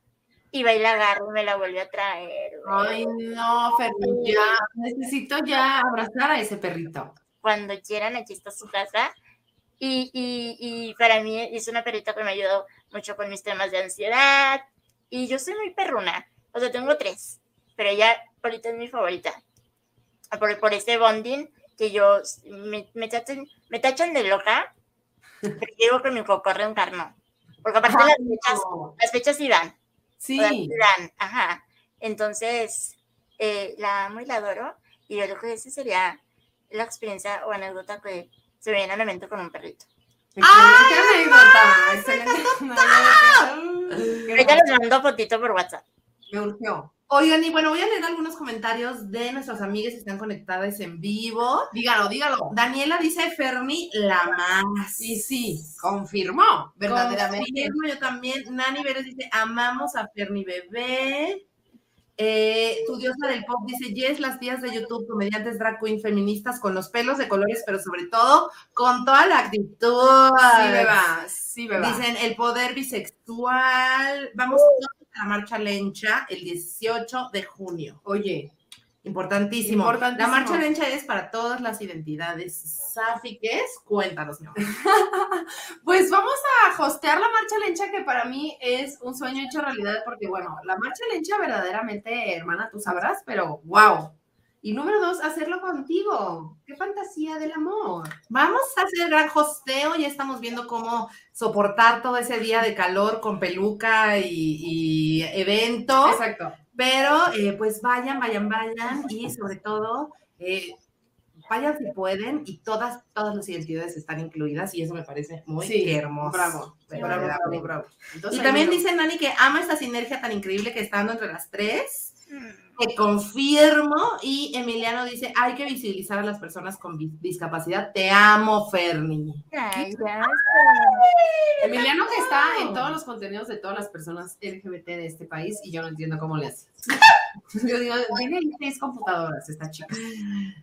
y va y la agarro y me la vuelve a traer. Ay, no, Ferni, ya. Necesito ya abrazar a ese perrito. Cuando quieran, aquí está su casa. Y, y, y para mí es una perrita que me ayudó mucho con mis temas de ansiedad. Y yo soy muy perruna. O sea, tengo tres. Pero ella ahorita es mi favorita. Por, por ese bonding que yo me, me, tachan, me tachan de loca. Pero digo que mi coco reencarnó. Porque aparte Ay, las fechas, no. las fechas iban. Sí. Ajá. Entonces, eh, la amo y la adoro. Y yo creo que esa sería la experiencia o anécdota que se me viene a la mente con un perrito. Excelente anécdota. Excelente. Ahorita les mando fotito por WhatsApp. Me urgió. Oigan, y bueno, voy a leer algunos comentarios de nuestras amigas que están conectadas en vivo. Dígalo, dígalo. Daniela dice Fermi la más. Y sí, confirmó, verdaderamente. Confirmo, yo también. Nani Vélez dice, amamos a Ferni Bebé. Eh, tu diosa del pop dice, yes, las tías de YouTube, comediantes drag queen feministas con los pelos de colores, pero sobre todo con toda la actitud. Sí, beba, sí, beba. Dicen, el poder bisexual. Vamos a la marcha lencha el 18 de junio. Oye, Importantísimo. Importantísimo. La marcha lencha es para todas las identidades sáfiques. Cuéntanos, mi amor. pues vamos a hostear la marcha lencha que para mí es un sueño hecho realidad porque bueno, la marcha lencha verdaderamente, hermana, tú sabrás, pero wow. Y número dos, hacerlo contigo. Qué fantasía del amor. Vamos a hacer gran hosteo. Ya estamos viendo cómo soportar todo ese día de calor con peluca y, y evento. Exacto. Pero eh, pues vayan, vayan, vayan. Y sobre todo, eh, vayan si pueden. Y todas, todas las identidades están incluidas. Y eso me parece muy Sí, hermoso. Bravo, bravo, bravo, bravo. Entonces, Y también dice Nani que ama esta sinergia tan increíble que está dando entre las tres. Mm. Que confirmo. Y Emiliano dice: hay que visibilizar a las personas con discapacidad. Te amo, Ferni. Ay, gracias. Emiliano que está en todos los contenidos de todas las personas LGBT de este país y yo no entiendo cómo le hace. Yo digo, tiene seis computadoras esta chica.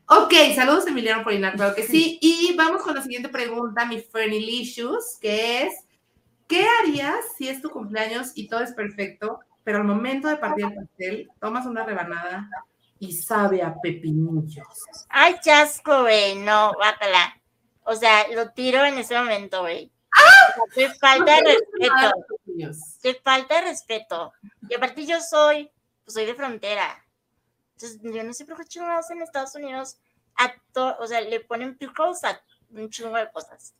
Ok, saludos Emiliano Polinar, claro que sí. Y vamos con la siguiente pregunta, mi Fernilicious, que es: ¿qué harías si es tu cumpleaños y todo es perfecto, pero al momento de partir el pastel, tomas una rebanada y sabe a pepinillos? Ay, chasco, güey. No, bácala. O sea, lo tiro en ese momento, güey. ¡Ah! O sea, Qué falta de respeto. Qué falta de respeto. Y aparte yo soy, pues soy de frontera. Entonces, yo no sé por qué chingados en Estados Unidos a to- o sea, le ponen pickles a un chingo de cosas.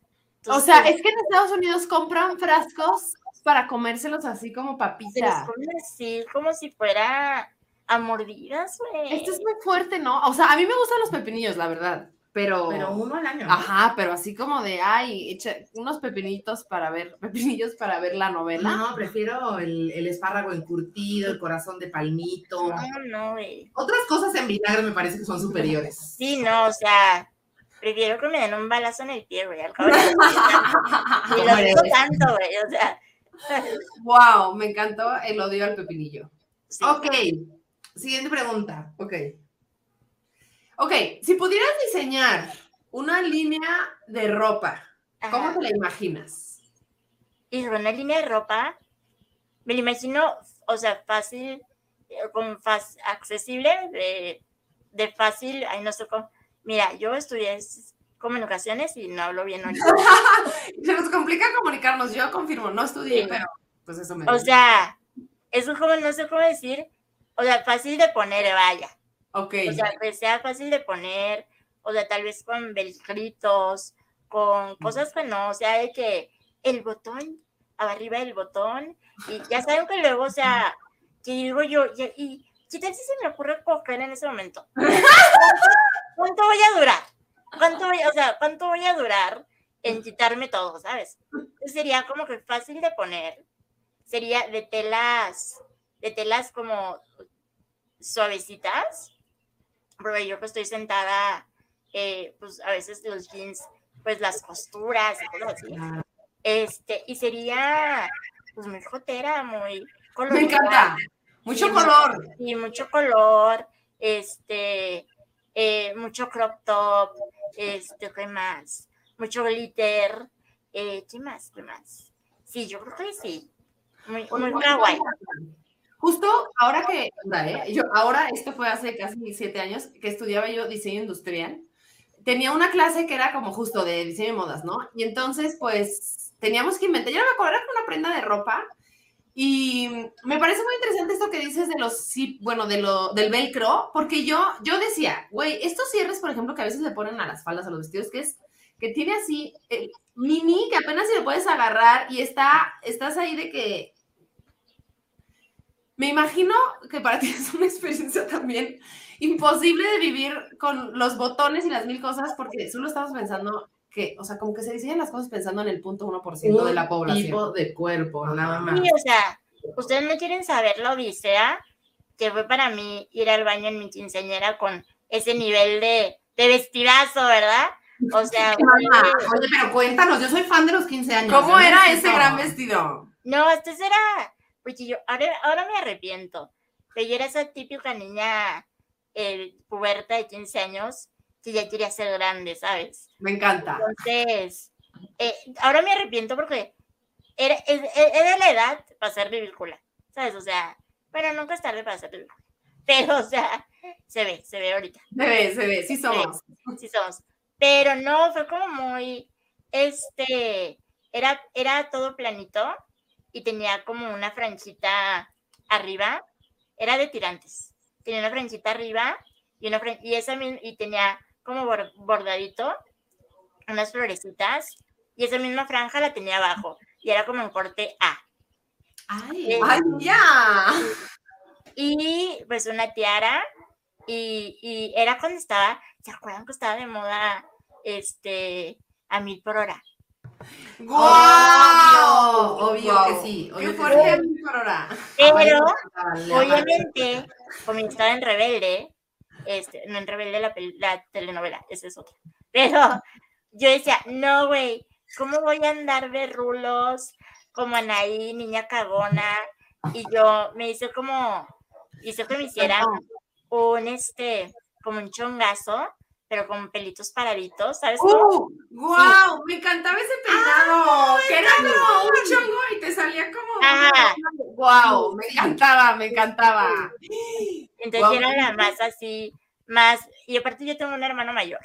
O Entonces, sea, es que en Estados Unidos compran frascos para comérselos así como papita. así como si fuera a mordidas, güey. Esto es muy fuerte, ¿no? O sea, a mí me gustan los pepinillos, la verdad. Pero. Pero uno al año. ¿no? Ajá, pero así como de, ay, echa unos pepinitos para ver, pepinillos para ver la novela. No, prefiero el, el espárrago encurtido, el corazón de palmito. No, no, güey. Otras cosas en vinagre me parece que son superiores. Sí, no, o sea, prefiero que me den un balazo en el pie, güey, al cabo Y lo digo tanto, güey, o sea. Wow, me encantó el odio al pepinillo. sí. Ok, siguiente pregunta. Ok. Ok, si pudieras diseñar una línea de ropa, ¿cómo Ajá. te la imaginas? Y con una línea de ropa, me lo imagino, o sea, fácil, eh, con fácil, accesible, de, de fácil, ay, no sé cómo. Mira, yo estudié s- comunicaciones y no hablo bien. Se nos complica comunicarnos, yo confirmo, no estudié, Sí. pero pues eso me... O sea, eso como, no sé cómo decir, o sea, fácil de poner, vaya. ok. O sea, que sea fácil de poner, o sea, tal vez con velcritos, con cosas que no, o sea, de que el botón, arriba del botón, y ya saben que luego, o sea, que digo yo, y, y ¿qué tal si se me ocurre coger en ese momento? ¿Cuánto voy a durar? ¿Cuánto voy, o sea, cuánto voy a durar en quitarme todo, sabes? Entonces, sería como que fácil de poner, sería de telas, de telas como suavecitas, porque yo que estoy sentada eh, pues a veces los jeans, pues las costuras y cosas así. Este, y sería pues muy jotera, muy Me colorida. encanta. Mucho Sí, color. Y mucho color, este, eh, mucho crop top, este, ¿qué más? Mucho glitter, eh, ¿qué más? ¿Qué más? Sí, yo creo que sí. Muy, muy kawaii. Justo ahora que, ¿eh? yo, ahora esto fue hace casi siete años que estudiaba yo diseño industrial. Tenía una clase que era como justo de diseño de modas, ¿no? Y entonces, pues, teníamos que inventar, yo no me acuerdo, era una prenda de ropa. Y me parece muy interesante esto que dices de los bueno, de lo, del velcro, porque yo, yo decía, güey, estos cierres, por ejemplo, que a veces le ponen a las faldas, a los vestidos, que es, que tiene así, el mini, que apenas si le puedes agarrar y está, estás ahí de que me imagino que para ti es una experiencia también imposible de vivir con los botones y las mil cosas porque solo estamos pensando que, o sea, como que se diseñan las cosas pensando en el punto 1% de la población. tipo de cuerpo, nada más. Sí, o sea, ustedes no quieren saber la odisea que fue para mí ir al baño en mi quinceañera con ese nivel de, de vestidazo, ¿verdad? O sea, Mamá, Oye, pero cuéntanos, yo soy fan de los 15 años. ¿Cómo era ese gran vestido? no, este era, porque yo, ahora, ahora me arrepiento, pero yo era esa típica niña eh, puberta de 15 años que ya quería ser grande, ¿sabes? Me encanta. Entonces, eh, ahora me arrepiento porque era, es- era la edad para ser ridícula, ¿sabes? O sea, bueno, nunca es tarde para ser ridícula. Pero, o sea, se ve, se ve ahorita, Se ve, se ve, sí somos. sí somos. Pero no, fue como muy, este, era, era todo planito y tenía como una franjita arriba, era de tirantes, tenía una franjita arriba y, una fran- y, esa, y tenía como bor- bordadito unas florecitas y esa misma franja la tenía abajo y era como un corte A. Ay, ¡Ay, ya! Y pues una tiara y, y era cuando estaba, ¿se acuerdan que estaba de moda este a mil por hora? ¡Guau! Obvio Guau. que sí. Obvio que sí. Por hora. Pero Obviamente. obviamente, como estaba en Rebelde, este, no en Rebelde la, la telenovela, esa es otra. Pero yo decía, no, güey, ¿cómo voy a andar de rulos como Anaí, niña cagona? Y yo me hice como, hice que me hicieran un, este, como un chongazo, pero con pelitos paraditos, ¿sabes? ¡Uh! ¡Guau! Me encantaba ese peinado. que era como un chongo y te salía como. Ajá. ¡Guau! Me encantaba, me encantaba. Entonces yo era la más así, más, y aparte yo tengo un hermano mayor.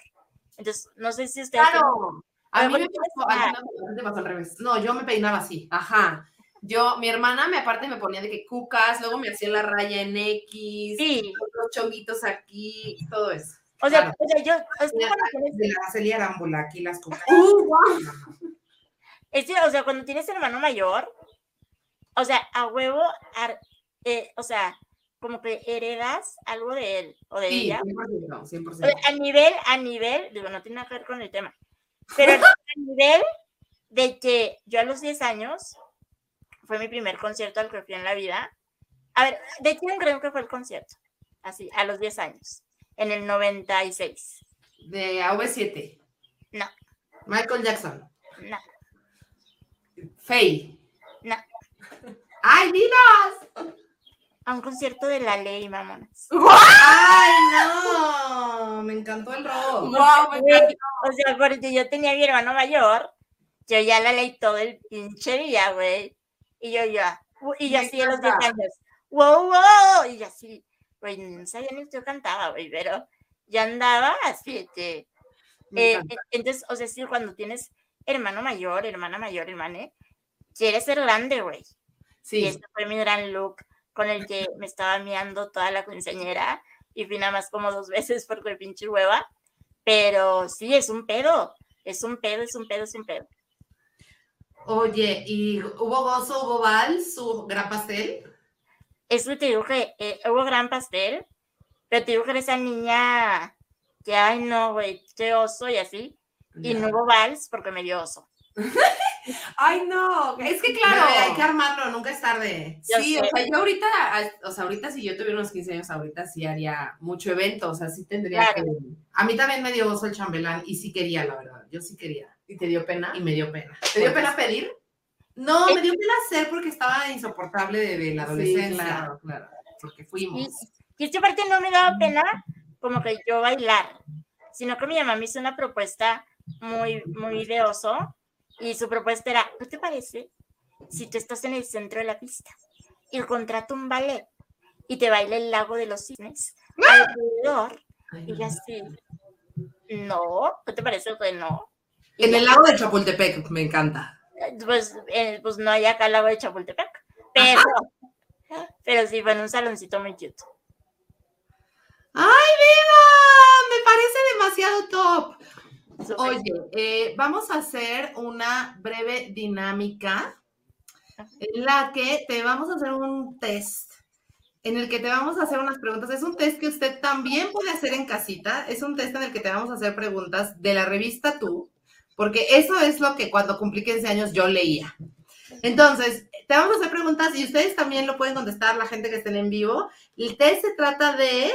Entonces, no sé si ustedes... Claro. A mí me pasó, a mí me pasó al revés. No, yo me peinaba así. Ajá. Yo, mi hermana me aparte me ponía de que cucas, luego me hacía la raya en X, Sí, los chonguitos aquí, todo eso. O sea, Claro. o sea, yo, es que De la, Celia Arámbula, aquí las cosas. ¡Uh, que, o sea, cuando tienes hermano mayor, o sea, a huevo, ar- eh, o sea, como que heredas algo de él o de Sí, ella. 100%, O sea, 100%. a nivel, a nivel, digo, no tiene nada que ver con el tema, pero a nivel de que yo a los 10 años fue mi primer concierto al que fui en la vida. A ver, ¿de quién creo que fue el concierto? Así, a los 10 años, en el 96. De AV7. No. Michael Jackson. No, Faye. no, ¡Ay, dilo! a un concierto de la ley, mamonas. ¡Ay, no! Me encantó el rock. ¡Guau! me. O sea, porque yo tenía a mi hermano mayor, yo ya la leí todo el pinche día, güey. Y yo ya, y yo así a los 10 encanta. años, wow, wow, y yo así, güey, no sabía ni que yo cantaba, güey, pero ya andaba así, Me eh, entonces, o sea, sí, cuando tienes hermano mayor, hermana mayor, hermane, quieres ser grande, güey. Y Sí. este fue mi gran look con el que me estaba miando toda la quinceañera y fui nada más como dos veces porque pinche hueva. Pero sí, es un pedo. Es un pedo, es un pedo, es un pedo. Oye, ¿y hubo gozo, hubo vals, hubo gran pastel? Es que te digo que eh, hubo gran pastel, pero te digo que era esa niña que, ay, no, güey, qué oso y así. Y no hubo vals porque me dio oso. Ay, no. Es que Claro, claro. hay que armarlo, nunca es tarde. Yo Sí, sé. o sea, yo ahorita, o sea, ahorita si yo tuviera unos 15 años, ahorita sí haría mucho evento, o sea, sí tendría Claro. que... A mí también me dio oso el chambelán y sí quería, la verdad. Yo sí quería. ¿Y te dio pena? Y me dio pena. ¿Te dio pena pedir? No, Eh, me dio pena hacer porque estaba insoportable de, la Sí, adolescencia. claro, claro. Porque fuimos. Y, y esta parte no me daba pena como que yo bailar, sino que mi mamá me hizo una propuesta muy, muy de oso y su propuesta era, ¿no te parece si tú estás en el centro de la pista y contrato un ballet y te baila el lago de los cisnes alrededor? Ay, Y no. yo así, no, ¿qué te parece que no? Y En el lago de Chapultepec, me encanta. Pues, eh, pues no hay acá el lago de Chapultepec, pero, pero sí fue en un saloncito muy cute. ¡Ay, viva! Me parece demasiado top. Oye, eh, vamos a hacer una breve dinámica en la que te vamos a hacer un test, en el que te vamos a hacer unas preguntas. Es un test que usted también puede hacer en casita. Es un test en el que te vamos a hacer preguntas de la revista Tú, porque eso es lo que cuando cumplí 15 años yo leía. Entonces, te vamos a hacer preguntas y ustedes también lo pueden contestar, la gente que estén en vivo. El test se trata de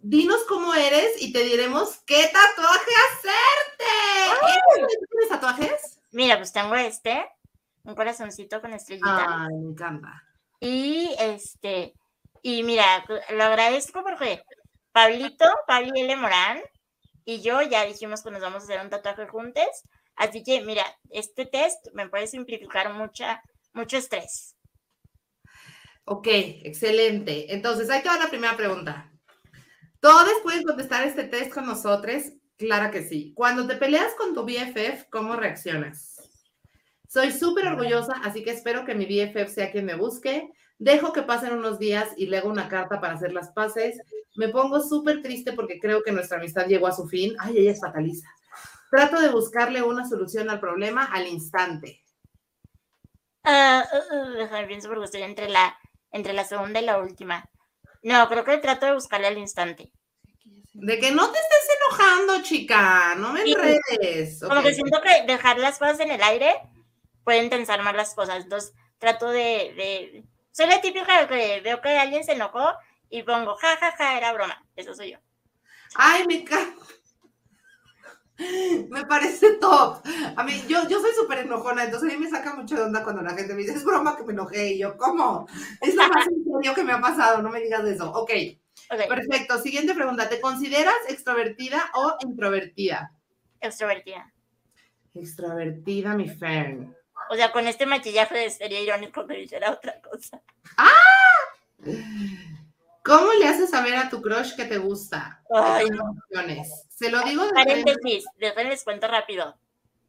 dinos cómo eres y te diremos qué tatuaje hacerte. ¿Tienes tatuajes? Mira, pues tengo este, un corazoncito con estrellita. Ay, me encanta. Y este, y mira, lo agradezco porque Pablito, Pablo L. Morán y yo ya dijimos que nos vamos a hacer un tatuaje juntos. Así que, mira, este test me puede simplificar mucha, mucho estrés. Ok, excelente. Entonces, ahí te va la primera pregunta. ¿Todos pueden contestar este test con nosotros? Claro que sí. Cuando te peleas con tu BFF, ¿cómo reaccionas? Soy súper orgullosa, así que espero que mi BFF sea quien me busque. Dejo que pasen unos días y le hago una carta para hacer las paces. Me pongo súper triste porque creo que nuestra amistad llegó a su fin. Ay, ella es fatalista. Trato de buscarle una solución al problema al instante. Ah, uh, uh, déjame pienso porque estoy entre la, entre la segunda y la última. No, creo que trato de buscarle al instante. De que no te estés enojando, chica. No me enredes. Como que siento que dejar las cosas en el aire pueden tensar más las cosas. Entonces trato de, de... Soy la típica que veo que alguien se enojó y pongo, ja, ja, ja, era broma. Eso soy yo. Ay, me encanta. Me parece top. A mí, yo, yo soy súper enojona, entonces a mí me saca mucho de onda cuando la gente me dice, es broma que me enojé. Y yo, ¿cómo? Es lo más serio que me ha pasado, no me digas eso. Ok, Ok, perfecto. Siguiente pregunta. ¿Te consideras extrovertida o introvertida? extrovertida. Extrovertida, mi Fern. O sea, con este maquillaje sería irónico que dijera otra cosa. ¿Cómo le haces saber a tu crush que te gusta? Ay, no. Opciones. Se lo digo de. Paréntesis, déjenles cuento rápido.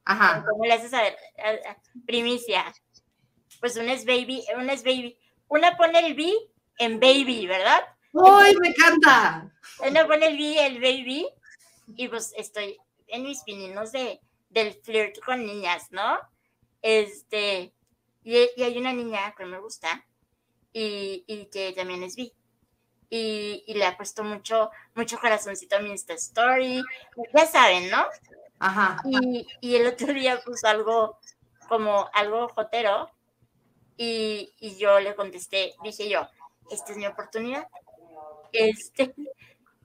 Ajá. ¿Cómo le haces saber? Ah, ah, Primicia. Pues una es baby, una es baby. Una pone el B en baby, ¿verdad? ¡Ay, me encanta! Una pone el B, el baby. Y pues estoy en mis pininos de, del flirt con niñas, ¿no? Este, y, y hay una niña que me gusta y, y que también es bi. Y, y le ha puesto mucho, mucho corazoncito a mi Insta Story. Ya saben, ¿no? Ajá. Y, y el otro día puso algo como algo jotero y, y yo le contesté, dije yo, esta es mi oportunidad. Este,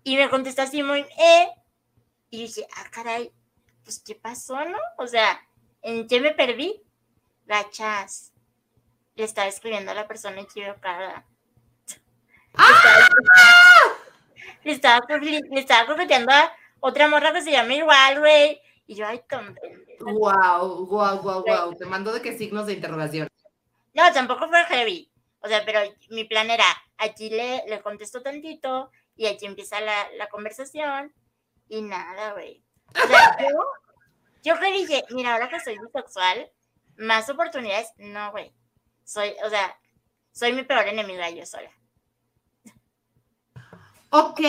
y me contestó así muy, eh, y dije, ah, caray, pues, ¿qué pasó, no? O sea, ¿en qué me perdí? Gachas. Le estaba escribiendo a la persona equivocada. Le estaba, le estaba coqueteando a otra morra que se llama igual, güey. Y yo, ay, pendeja. Wow, wow, wow, wow. Te mando de qué signos de interrogación. No, tampoco fue heavy. O sea, pero mi plan era, aquí le, le contesto tantito y aquí empieza la, la conversación y nada, güey. O sea, yo, yo que dije, mira, ahora que soy bisexual, más oportunidades, no, güey. Soy, o sea, soy mi peor enemiga yo sola. Ok,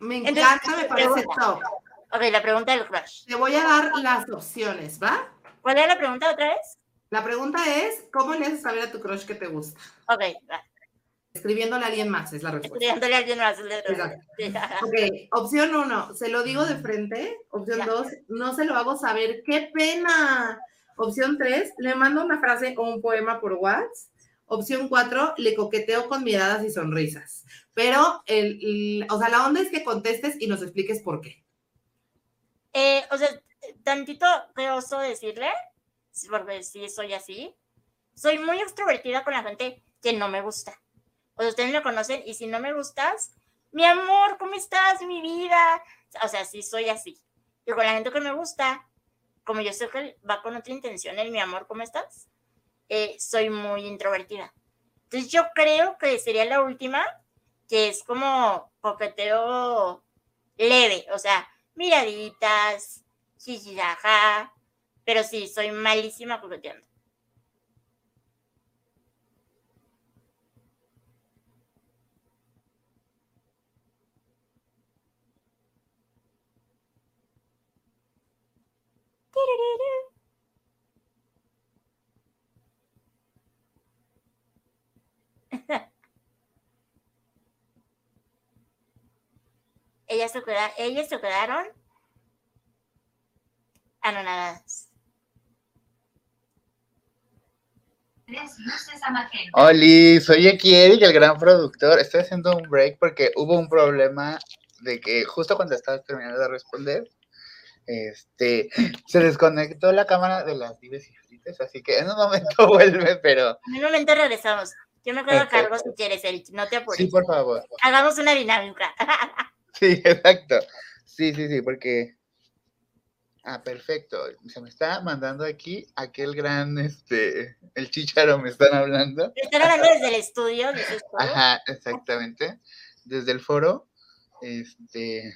me Entonces, encanta, me parece pregunta. top. Ok, la pregunta del crush. Te voy a dar las opciones, ¿va? ¿Cuál era la pregunta otra vez? La pregunta es, ¿cómo le haces saber a tu crush que te gusta? Ok, va. Escribiéndole a alguien más es la respuesta. Escribiéndole a alguien más. Sí. Ok, opción uno, se lo digo de frente. Opción Ya. dos, no se lo hago saber. ¡Qué pena! Opción tres, le mando una frase o un poema por WhatsApp. Opción cuatro, le coqueteo con miradas y sonrisas. Pero, el, o sea, la onda es que contestes y nos expliques por qué. Eh, o sea, tantito oso decirle, porque sí soy así. Soy muy extrovertida con la gente que no me gusta. O sea, ustedes me conocen y si no me gustas, mi amor, ¿cómo estás? Mi vida. O sea, sí soy así. Y con la gente que me gusta, como yo sé que va con otra intención, el mi amor, ¿cómo estás? Eh, soy muy introvertida. Entonces yo creo que sería la última, que es como coqueteo leve, o sea, miraditas, jijijaja, pero sí, soy malísima coqueteando. Ellas se, queda- ellas se quedaron anonadadas. Oli, soy aquí Eric, el gran productor. Estoy haciendo un break porque hubo un problema de que justo cuando estaba terminando de responder, este, se desconectó la cámara de las dives y frites, así que en un momento vuelve, pero En un momento regresamos. Yo me quedo a cargo si quieres, Eric. No te apures. sí, por favor. Hagamos una dinámica. Sí, exacto. Sí, sí, sí, porque. Ah, perfecto. Se me está mandando aquí aquel gran, este, el chicharo me están hablando. Están hablando desde el estudio, dices tú. Ajá, exactamente. Desde el foro. Este.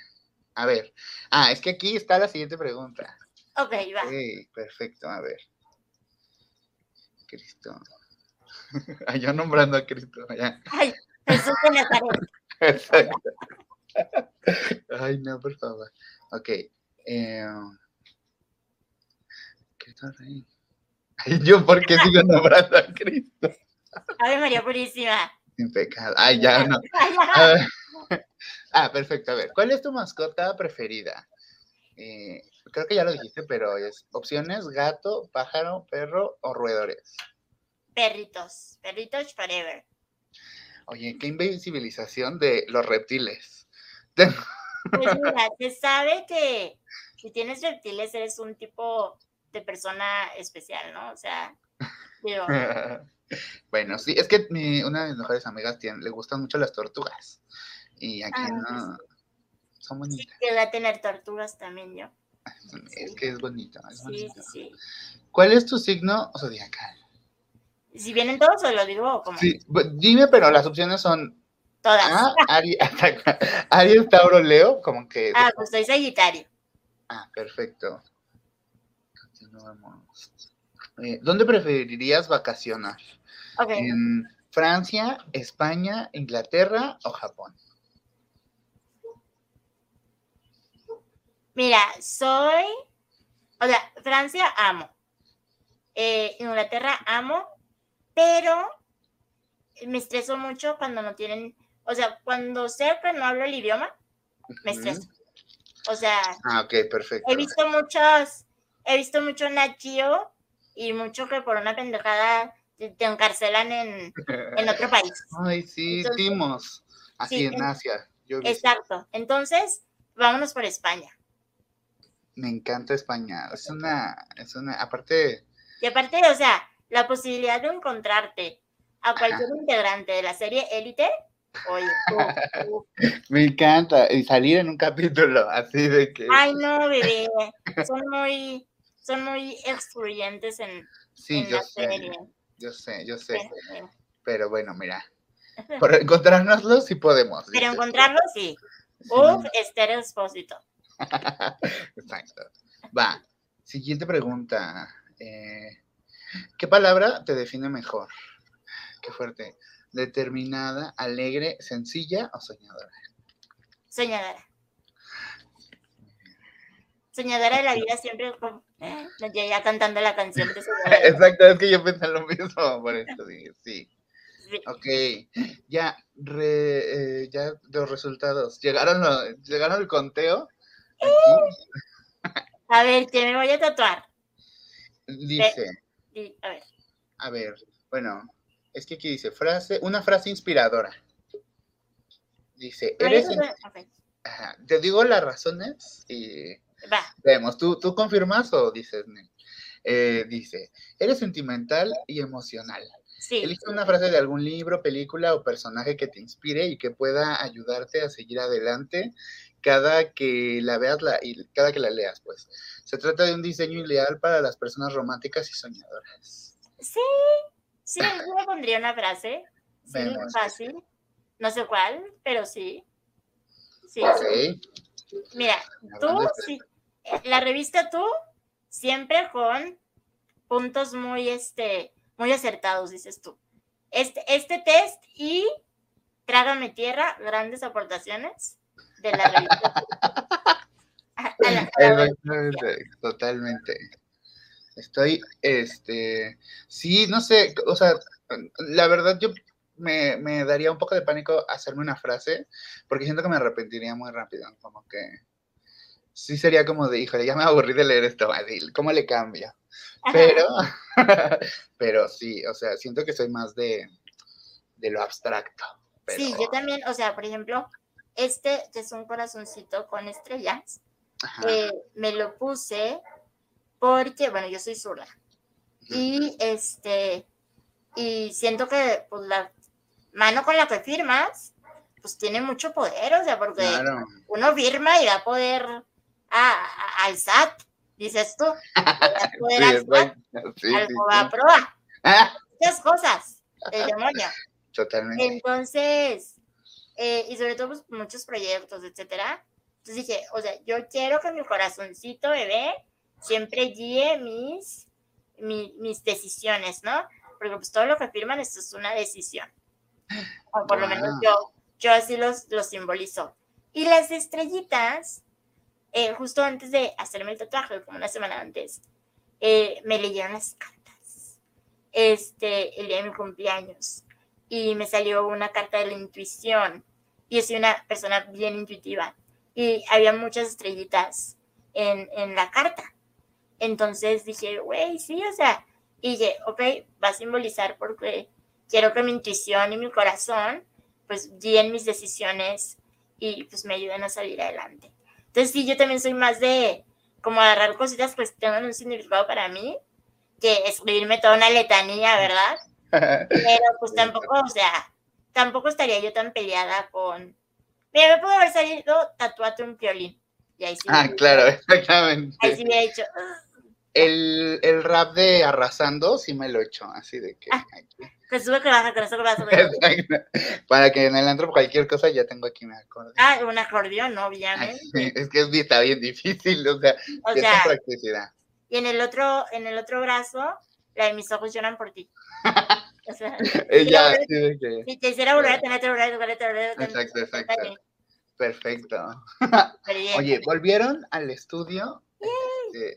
A ver. Ah, es que aquí está la siguiente pregunta. Ok, va. Ok, perfecto, a ver. Cristo. Ah, Yo nombrando a Cristo, ya. Ay, Jesús de Nazaret. Exacto. Ay, no, por favor. Ok. Eh, Cristo Rey. Ay, yo, ¿por qué sigo nombrando a Cristo? Ave María Purísima. Pecado. Ay, ya no. Ah, perfecto. A ver, ¿cuál es tu mascota preferida? Eh, creo que ya lo dijiste, pero es opciones: gato, pájaro, perro o roedores. Perritos. Perritos forever. Oye, qué invisibilización de los reptiles. Pues mira, se sabe que si tienes reptiles eres un tipo de persona especial, ¿no? O sea, digo, bueno, sí, es que mi- una de mis mejores amigas tiene, le gustan mucho las tortugas. Y aquí Ah, no. Son sí bonitas. que va a tener tortugas también yo. Es que es bonito. es Sí, bonito. sí, sí. ¿Cuál es tu signo zodiacal? Si vienen todos o lo digo como Sí, bu- dime, pero las opciones son todas. A, Aries, Aries, Tauro, Leo, como que. Ah, pues soy Sagitario. Ah, perfecto. Continuamos. Eh, ¿Dónde preferirías vacacionar? ¿En Francia, España, Inglaterra o Japón? Mira, soy, o sea, Francia amo, Eh, Inglaterra amo, pero me estreso mucho cuando no tienen, o sea, cuando sé que no hablo el idioma, me estreso. O sea, Ah, ok, perfecto. he visto muchos, he visto mucho Nachio y mucho que por una pendejada te, te encarcelan en, en otro país. Ay, sí, Entonces- Timos. Así Sí, en Asia. Yo Exacto. Entonces, vámonos por España. me encanta España. Es una, es una, aparte, Y aparte, o sea, la posibilidad de encontrarte a cualquier integrante de la serie Élite, oye, uf, uf. me encanta. Y salir en un capítulo así de que. ay no, bebé, son muy, son muy excluyentes en, sí, en yo la sé, serie. Yo sé, yo sé. Pero, Pero bueno, mira. Por encontrárnoslo sí podemos. pero dices. encontrarlo sí. Uf, Esther Expósito. Exacto. Va. Siguiente pregunta. Eh, ¿Qué palabra te define mejor? Qué fuerte. Determinada, alegre, sencilla o soñadora. Soñadora. Soñadora de la vida siempre como, ya cantando la canción de Soñadora. Exacto, es que yo pensé lo mismo, por eso dije, sí. Sí. Ok, ya, re- eh, ya los resultados. Llegaron, llegaron el conteo. A ver, que me voy a tatuar. dice, Sí, a ver. a ver, bueno, es que aquí dice frase, una frase inspiradora. Dice, eres, ajá, te digo las razones y Va. vemos, ¿tú, tú confirmas o dices? Eh, dice, eres sentimental y emocional. Sí. Elige una frase de algún libro, película o personaje que te inspire y que pueda ayudarte a seguir adelante cada que la veas la, y cada que la leas, pues. Se trata de un diseño ideal para las personas románticas y soñadoras. Sí. Sí, yo le pondría una frase. Sí, Vemos. fácil. No sé cuál, pero sí. Sí. Ok. Mira, tú, sí. La revista tú, siempre con puntos muy, este, muy acertados, dices tú. Este, este test y Trágame Tierra, grandes aportaciones de la revista. A- a la- a la- Exactamente, totalmente. Estoy, este, sí, no sé, o sea, la verdad yo me, me daría un poco de pánico hacerme una frase, porque siento que me arrepentiría muy rápido, como que sí sería como de, híjole, ya me aburrí de leer esto, Adil, ¿cómo le cambio? Ajá. Pero, pero sí, o sea, siento que soy más de, de lo abstracto. Pero, Sí, yo también, o sea, por ejemplo, este que es un corazoncito con estrellas, eh, me lo puse porque, bueno, yo soy zurda. Y este, y siento que pues la mano con la que firmas, pues tiene mucho poder, o sea, porque claro. uno firma y va a poder a- a- al SAT, dices tú, a Sí, poder al SAT, sí, al sí, sí. Muchas cosas, el demonio. totalmente. Entonces, eh, y sobre todo pues, muchos proyectos, etcétera. Entonces dije, o sea, yo quiero que mi corazoncito bebé siempre guíe mis, mi- mis decisiones, ¿no? Porque pues todo lo que firman esto es una decisión. O por lo menos Wow. yo, yo así los, los simbolizo. Y las estrellitas, eh, justo antes de hacerme el tatuaje, como una semana antes, eh, me leyeron las cartas. Este, el día de mi cumpleaños y me salió una carta de la intuición. Y yo soy una persona bien intuitiva. Y había muchas estrellitas en, en la carta. Entonces dije, güey, sí, o sea, y dije, ok, va a simbolizar porque quiero que mi intuición y mi corazón pues guíen mis decisiones y pues me ayuden a salir adelante. Entonces sí, yo también soy más de como agarrar cositas pues que tengan un significado para mí que escribirme toda una letanía, ¿verdad? Pero pues tampoco, o sea, tampoco estaría yo tan peleada con. Mira, me pudo haber salido tatuate un violín. Y ahí sí. Ah, claro, exactamente. Ahí sí hubiera dicho. "Ah, El, el rap de Arrasando sí me lo echo, así de que... Ah. Que sube, que baja, que no sube, que baja. Exacto. Para que en el antro cualquier cosa ya tengo aquí mi acordeón. Ah, un acordeón, Ay, obviamente. sí, es que es, está bien difícil, o sea, O sea, practicidad. y en el otro, en el otro brazo, la de mis ojos lloran por ti. O sea, Eh, pero- así de que... si te hiciera volver a tener, te volver a tener, te. Exacto, exacto. Perfecto. Bien. Oye, volvieron al estudio. Este,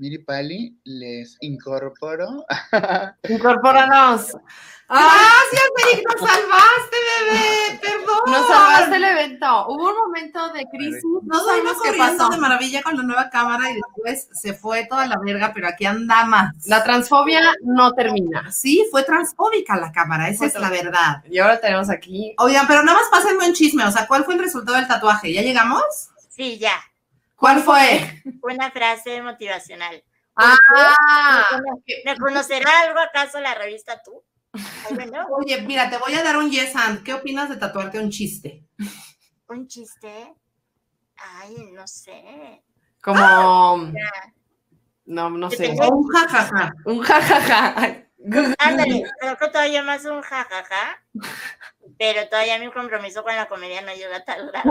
Miri Pali, les incorporo. Incorpóranos. Gracias, Eric, nos salvaste, bebé. Perdón. Nos salvaste el evento. Hubo un momento de crisis. No Nos fuimos sabemos qué corriendo pasó. de maravilla con la nueva cámara y después se fue toda la verga, pero aquí andamos. La transfobia no termina. Sí, fue transfóbica la cámara, esa Fue es la verdad. Y ahora tenemos aquí. Oigan, pero nada más pásenme un chisme, o sea, ¿cuál fue el resultado del tatuaje? ¿Ya llegamos? Sí, ya. ¿Cuál fue? Una frase motivacional. ¡Ah! ¿Me conocerá algo acaso la revista tú? Ay, bueno, Oye, mira, te voy a dar un yes and. ¿Qué opinas de tatuarte un chiste? un chiste. Ay, no sé. Como. Ya. No, no sé. Un jajaja. Un jajaja. Ándale, creo que todavía más un jajaja. Pero todavía mi compromiso con la comedia no llega a tal grado.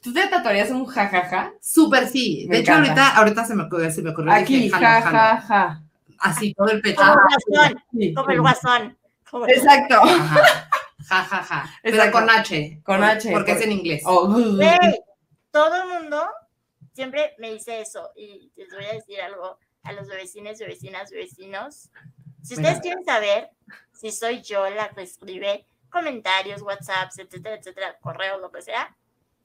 ¿Tú te tatuarías un jajaja? Súper sí. Me De hecho, encanta. ahorita, ahorita se me ocurrió, se me ocurrió. Aquí, dije, jalo, jalo. jajaja. Así, todo el pecho. Como el guasón, sí. como el guasón. Como el- Exacto. Ajá. Ja, ja, ja. Pero con H. Con H, Porque por- es en inglés. Oh. Güey, todo el mundo siempre me dice eso. Y les voy a decir algo a los bebecines, bebecinas, vecinos. Si ustedes Mira. quieren saber si soy yo la que escribe comentarios, WhatsApps, etcétera, etcétera, correos, lo que sea,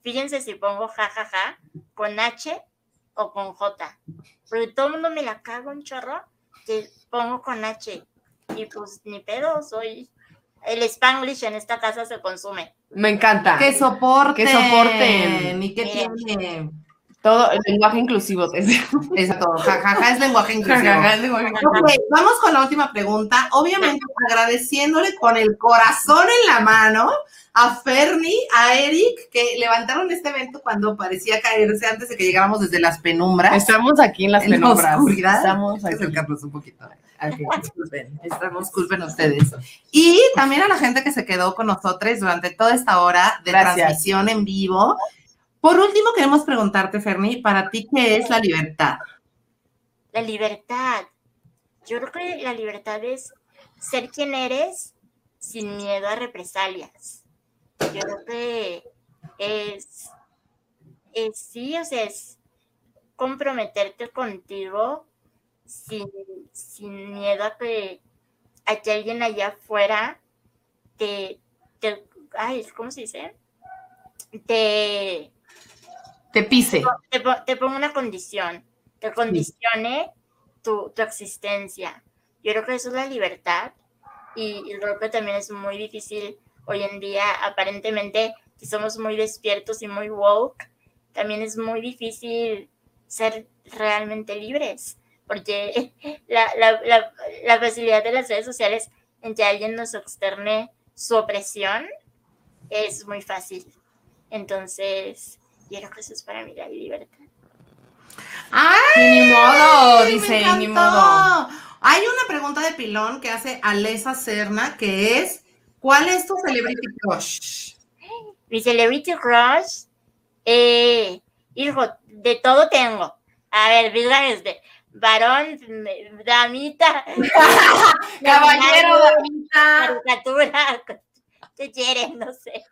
fíjense si pongo jajaja con H o con J. Porque todo el mundo me la cago un chorro que pongo con H. Y pues ni pedo, soy. El Spanglish en esta casa se consume. Me encanta. Que soporten. Que soporten. ¿Y qué Miren. tiene? Todo el lenguaje inclusivo. te digo. Exacto. Jajaja es lenguaje inclusivo. Jajaja, el lenguaje inclusivo. Ok, vamos con la última pregunta. Obviamente agradeciéndole con el corazón en la mano a Ferni, a Eric, que levantaron este evento cuando parecía caerse antes de que llegáramos desde las penumbras. Estamos aquí en las En penumbras. oscuridad. Estamos aquí. acercarnos un poquito. Ok, disculpen, estamos, disculpen ustedes. Y también a la gente que se quedó con nosotros durante toda esta hora de Gracias. transmisión en vivo. Por último, queremos preguntarte, Ferni, para ti, ¿qué es la libertad? La libertad. Yo creo que la libertad es ser quien eres sin miedo a represalias. Yo creo que es, es sí, o sea, es comprometerte contigo sin, sin miedo a que, a que alguien allá afuera te, te, ay, ¿cómo se dice? Te, Te pise. te, te pongo una condición, te condicione tu, tu existencia. Yo creo que eso es la libertad y, y creo que también es muy difícil hoy en día, aparentemente, si somos muy despiertos y muy woke, también es muy difícil ser realmente libres, porque la, la, la, la facilidad de las redes sociales en que alguien nos externe su opresión es muy fácil. Entonces, yo creo que eso es para mí la libertad. ¡Ay! Ni modo, me dice, ni modo. Hay una pregunta de pilón que hace Alesa Serna, que es, ¿cuál es tu celebrity crush? Mi celebrity crush, eh, hijo, de todo tengo. A ver, digan este, varón, damita, Caballero, damita. caricatura, ¿qué quieren? No sé.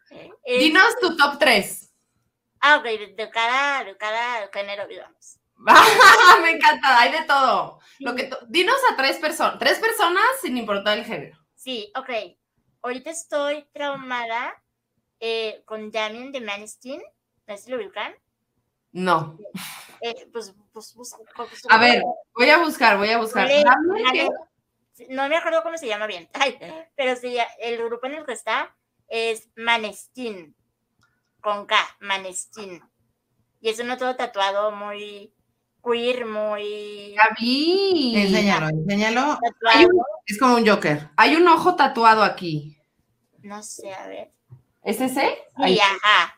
Dinos tu top 3. Ah, ok, de, cada, de cada género, digamos. Me encanta, hay de todo. Lo que dinos a tres personas, tres personas sin importar el género. Sí, ok. Ahorita estoy traumada eh, con Damien de Maneskin. No sé si lo ubican. No. Eh, pues, pues, pues, pues, A ver, voy a buscar, voy a buscar. No me acuerdo cómo se llama bien. Ay, pero sí, el grupo en el que está es Maneskin. Con K, Maneskin. Y es uno todo tatuado muy queer, muy Gaby. Enséñalo, enséñalo. tatuado. Es como un Joker. Hay un ojo tatuado aquí. No sé, a ver. ¿Es ese? Sí, Ahí. ajá.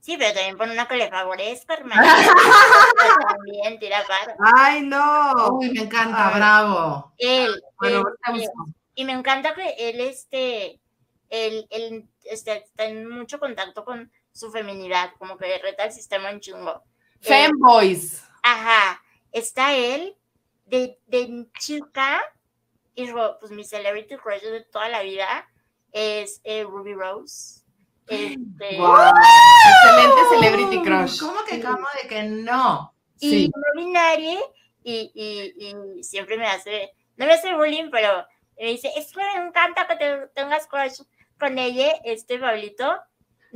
Sí, pero también pone una que le favorezca, hermano. también tira paro. Ay, no. Uy, me encanta, Ay. bravo. Él, Bueno, él. Y me encanta que él, este, él, él este, está en mucho contacto con su feminidad, como que reta el sistema en chungo. Eh, Femboys. ajá, está él de, de chica, y pues mi celebrity crush de toda la vida es eh, Ruby Rose. Este, Guau. Excelente celebrity crush. ¿Cómo que cómo de que no? y Sí. no binaria, y, y, y siempre me hace, no me hace bullying, pero me dice, es que me encanta que te tengas crush con ella, este Pablito.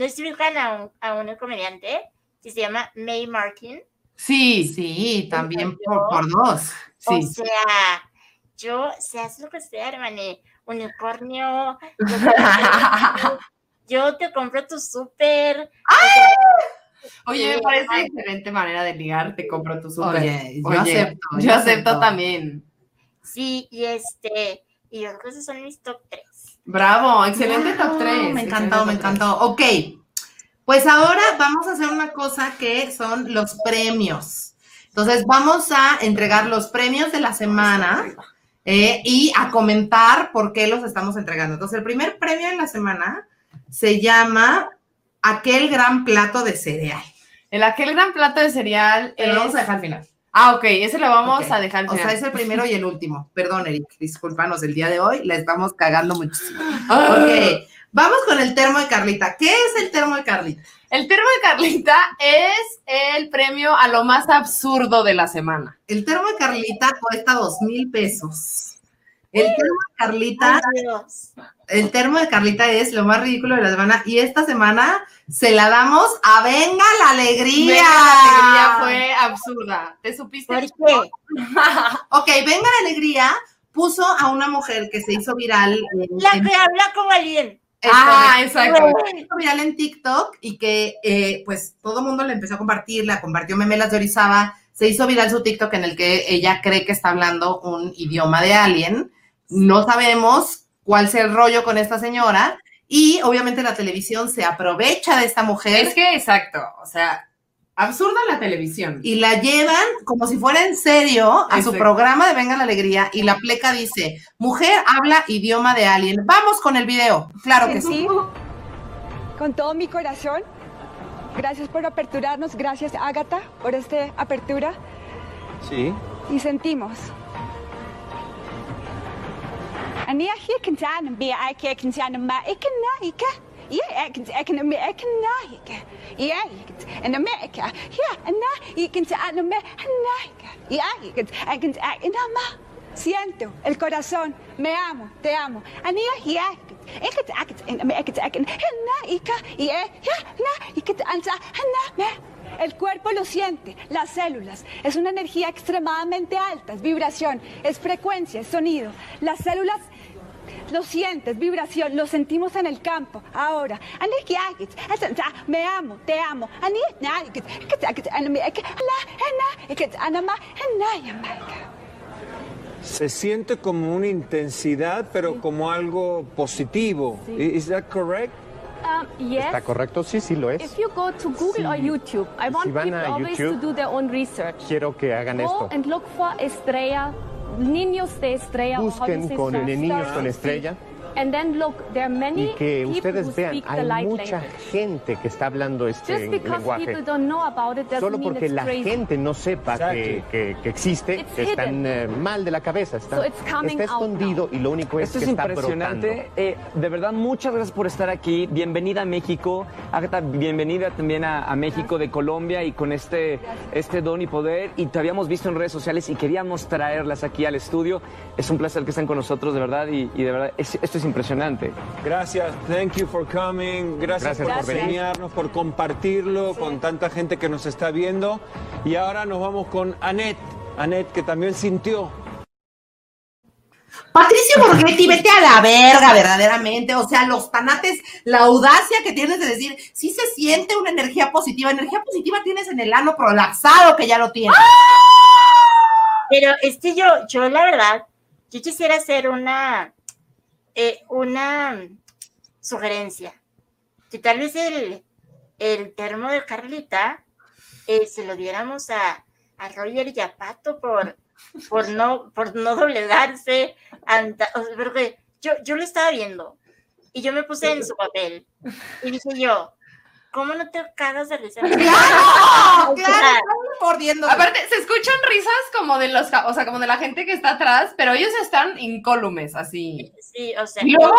No sé si ubican a un, a un comediante que se llama May Martin. Sí, Sí, también por, por dos. O sea, yo, se hace lo que sea, hermano, unicornio, yo te, yo te compro tu súper. Oye, Sí, me parece ay. excelente manera de ligar, te compro tu súper. Oye, yo Oye, acepto. Yo acepto también. Sí, y este, y yo creo que esos son mis top 3. Bravo, excelente top Wow, 3. Me encantó, me encantó. Ok, pues ahora vamos a hacer una cosa que son los premios. Entonces vamos a entregar los premios de la semana eh, y a comentar por qué los estamos entregando. Entonces el primer premio de la semana se llama aquel gran plato de cereal. El aquel gran plato de cereal. Lo es- vamos a dejar al final. Ah, ok, ese lo vamos a dejar O sea, es el primero y el último. Perdón, Eric, discúlpanos, el día de hoy la estamos cagando muchísimo. Ah. Ok, vamos con el termo de Carlita. ¿Qué es el termo de Carlita? El termo de Carlita es el premio a lo más absurdo de la semana. El termo de Carlita cuesta dos mil pesos. El termo de Carlita, Ay, el termo de Carlita es lo más ridículo de la semana y esta semana se la damos a Venga la Alegría. Venga, la alegría fue absurda. ¿Te supiste? ¿Por qué? Ok, Venga la Alegría puso a una mujer que se hizo viral. en- La en- que habla como alguien. Ah, exacto. se hizo viral en TikTok y que eh, pues todo el mundo le empezó a compartir, la compartió Memelas de Orizaba, se hizo viral su TikTok en el que ella cree que está hablando un idioma de alien. No sabemos cuál sea el rollo con esta señora y obviamente la televisión se aprovecha de esta mujer Es que, exacto, o sea, absurda la televisión. y la llevan como si fuera en serio a su programa de Venga la Alegría y la pleca dice, mujer habla idioma de alien. Vamos con el video. Claro que sí. con todo mi corazón, gracias por aperturarnos, gracias Ágata por esta apertura Sí. y sentimos. أنا هي كنت أنا بيعك كنت أنا ما إكنا يا كنت أكن ما إكنا يا كنت أنا ما إك يا أنا كنت أنا ما أنا يا كنت كنت أنا ما siento el corazón me amo te amo أنا هي كنت أكنت أنا ما كنت أكن هنا إك يا هنا كنت أنت هنا ما El cuerpo lo siente, las células. Es una energía extremadamente alta, es vibración, es frecuencia, es sonido. Las células lo sientes, vibración, lo sentimos en el campo. Ahora, me amo, te amo. Se siente como una intensidad, pero como algo positivo. Is that correct? Um, yes. ¿Está correcto? Sí, sí lo es. If you go to Google or YouTube, I want Si van people a always YouTube, to do their own research. Quiero que hagan Go esto. and look for estrella, niños de estrella. Busquen con niños con estrella And then look, there are many y que people ustedes who vean, speak the hay light mucha language. gente que está hablando este Just because lenguaje. people don't know about it doesn't Solo mean porque it's la crazy. gente no sepa que, Exactly. que- que existe, It's que están hidden. eh, mal de la cabeza, está, So it's coming está out escondido y lo único es Esto que es está brotando. impresionante. Eh, de verdad, muchas gracias por estar aquí. Bienvenida a México. Agatha, bienvenida también a, a México de Colombia y con este, este don y poder. Y te habíamos visto en redes sociales y queríamos traerlas aquí al estudio. Es un placer que estén con nosotros, de verdad. Y, y de verdad, es- esto es impresionante. Gracias. Thank you for coming. Gracias, Gracias por enseñarnos, por compartirlo con tanta gente que nos está viendo. Y ahora nos vamos con Annette. Annette, que también sintió. Patricio Borghetti, vete a la verga, verdaderamente. O sea, los tanates, la audacia que tienes de decir, sí se siente una energía positiva. Energía positiva tienes en el ano prolapsado, que ya lo tienes. Pero es que yo, yo la verdad, yo quisiera hacer una, eh, una sugerencia. Que tal vez el, el termo de Carlita eh, se lo diéramos a, a Roger y a Pato por, por, no, por no doblegarse. anta- o sea, porque yo, yo lo estaba viendo y yo me puse en su papel y dije yo, ¿cómo no te cagas de risa? ¡Claro! ¡Claro! Mordiendo. Aparte, se escuchan risas como de los, o sea, como de la gente que está atrás, pero ellos están incólumes, así. sí, o sea, Y luego,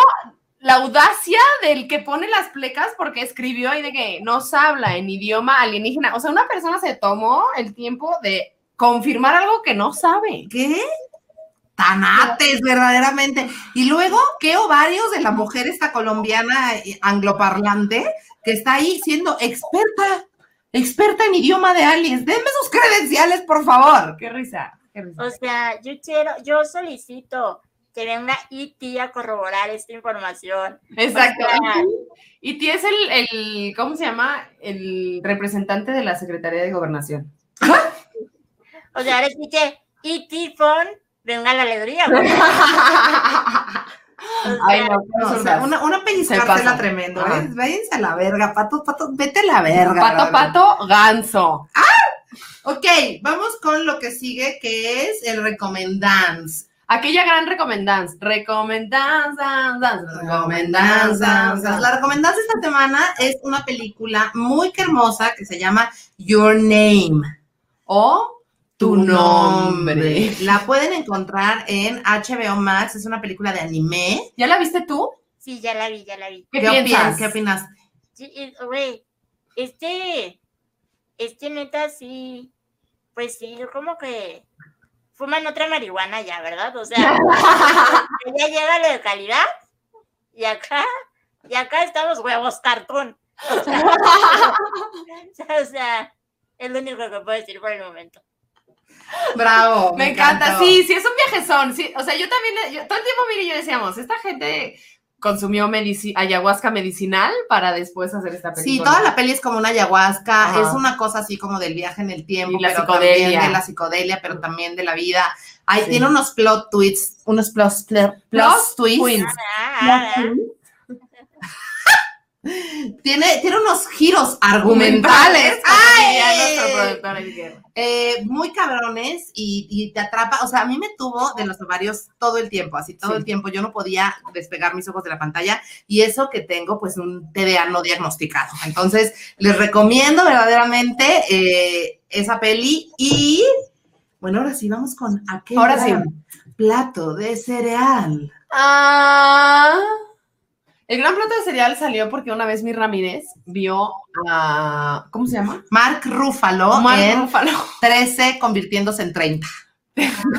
la audacia del que pone las plecas porque escribió ahí de que nos habla en idioma alienígena. O sea, una persona se tomó el tiempo de confirmar algo que no sabe. ¿Qué? Tanates, verdaderamente. Y luego, ¿qué ovarios de la mujer esta colombiana eh, angloparlante que está ahí siendo experta, experta en idioma de aliens? Denme sus credenciales, por favor. Qué risa, qué risa. O sea, yo quiero, yo solicito que venga IT a corroborar esta información. Exacto. o sea- Y es el, el, ¿cómo se llama? El representante de la Secretaría de Gobernación. O sea, ahora sí que IT phone, venga la alegría. Ay, no, No, o sea, una, una pasa. tremendo. ¿eh? Váyanse a la verga, pato, pato, vete a la verga. Pato, pato, ganso. Ok, vamos con lo que sigue, que es el recomendance. Aquella gran recomendanza. Recomendanza. Recomendanza. La recomendanza esta semana es una película muy hermosa que se llama Your Name. O tu nombre. La pueden encontrar en HBO Max. Es una película de anime. ¿Ya la viste tú? sí, ya la vi, ya la vi. ¿Qué, opinas? ¿Qué opinas? Güey, este, este neta sí, pues sí, yo como que fuman otra marihuana ya, ¿verdad? O sea, ya llega lo de calidad y acá, y acá estamos huevos cartón. O sea, o sea, es lo único que puedo decir por el momento. Bravo. Me, encanta, encantó. sí, sí, es un viajezón. Sí, o sea, yo también, yo- todo el tiempo, Miri y yo decíamos, esta gente consumió medici- ayahuasca medicinal para después hacer esta película. Sí, toda la peli es como una ayahuasca, Ajá. es una cosa así como del viaje en el tiempo, Y la pero psicodelia. también de la psicodelia, pero también de la vida. Ahí Sí. tiene unos plot twists, unos plus, plus, Plus twists. twins. Ah, ah. Tiene, tiene unos giros argumentales. Guerra. eh, muy cabrones y, y te atrapa, o sea, a mí me tuvo de los ovarios todo el tiempo, así todo Sí. el tiempo, yo no podía despegar mis ojos de la pantalla y eso que tengo pues un TDA no diagnosticado. Entonces, les recomiendo verdaderamente eh, esa peli y bueno, ahora sí, vamos con aquel Ahora sí. plato de cereal. Ah, el gran plato de cereal salió porque una vez mi Ramírez vio a. ¿Cómo se llama? Mark Ruffalo Mark en Ruffalo. 13 convirtiéndose en 30.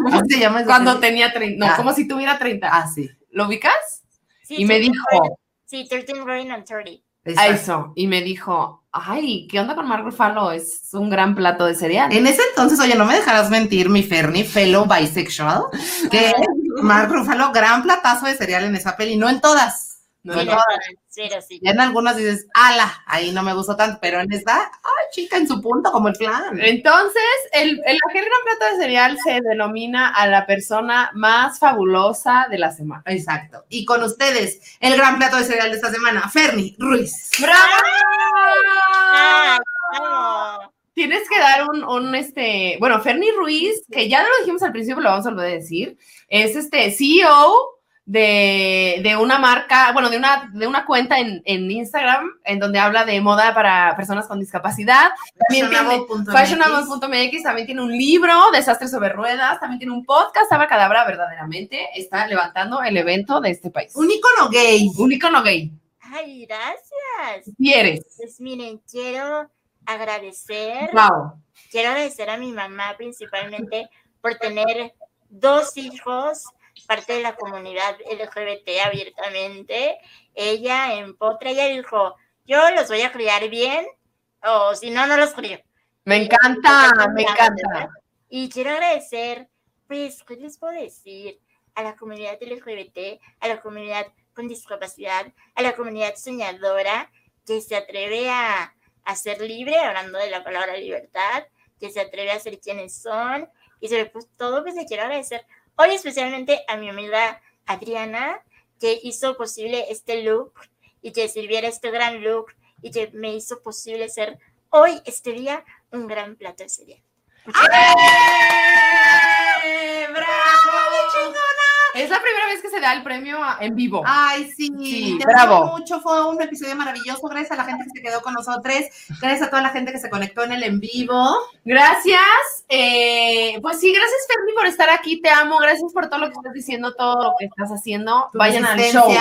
¿Cómo se llama? esa Cuando tenía 30. No, Ah. como si tuviera 30. Ah, sí. ¿Lo ubicas? Sí, y me 13 dijo. Sí, 13 Going on 30. A Exacto. eso. Y me dijo, ay, ¿qué onda con Mark Ruffalo? Es un gran plato de cereal. En ese entonces, oye, no me dejarás mentir, mi Fernie, fellow bisexual, que Mark Ruffalo, gran platazo de cereal en esa peli, no en todas. No Sí, en no, todas. pero sí. Ya en algunas dices, ala, ahí no me gustó tanto, pero en esta, ay, chica, en su punto, como el plan. Entonces, el, el aquel gran plato de cereal se denomina a la persona más fabulosa de la semana. Exacto. Y con ustedes, el gran plato de cereal de esta semana, Fernie Ruiz. Ay, vamos. Tienes que dar un, un, este, bueno, Fernie Ruiz, que ya lo dijimos al principio, lo vamos a volver a decir, es este CEO de, de una marca, bueno, de una, de una cuenta en, en Instagram, en donde habla de moda para personas con discapacidad. También Fashionable.mx. También tiene un libro, Desastres sobre Ruedas, también tiene un podcast, Cadabra, verdaderamente está levantando el evento de este país. Un icono gay. Un icono gay. Ay, gracias. ¿Quieres? Pues miren, quiero agradecer, Wow. quiero agradecer a mi mamá principalmente por tener dos hijos, parte de la comunidad LGBT abiertamente. Ella en Potra, ella dijo, yo los voy a criar bien, o si no, no los crío. Me encanta, me encanta. Y quiero agradecer, pues, ¿qué les puedo decir? A la comunidad LGBT, a la comunidad con discapacidad, a la comunidad soñadora que se atreve a, a ser libre, hablando de la palabra libertad, que se atreve a ser quienes son. Y sobre pues, todo, pues le quiero agradecer hoy especialmente a mi amiga Adriana, que hizo posible este look y que sirviera este gran look y que me hizo posible ser hoy, este día, un gran plato de cereal. ¡Eh! Es la primera vez que se da el premio en vivo. Ay, sí, Sí, te bravo. amo mucho, fue un episodio maravilloso, gracias a la gente que se quedó con nosotros, gracias a toda la gente que se conectó en el en vivo. Gracias. eh, pues sí, gracias, Fermi, por estar aquí. Te amo. Gracias por todo lo que estás diciendo, todo lo que estás haciendo. Tu vayan al show.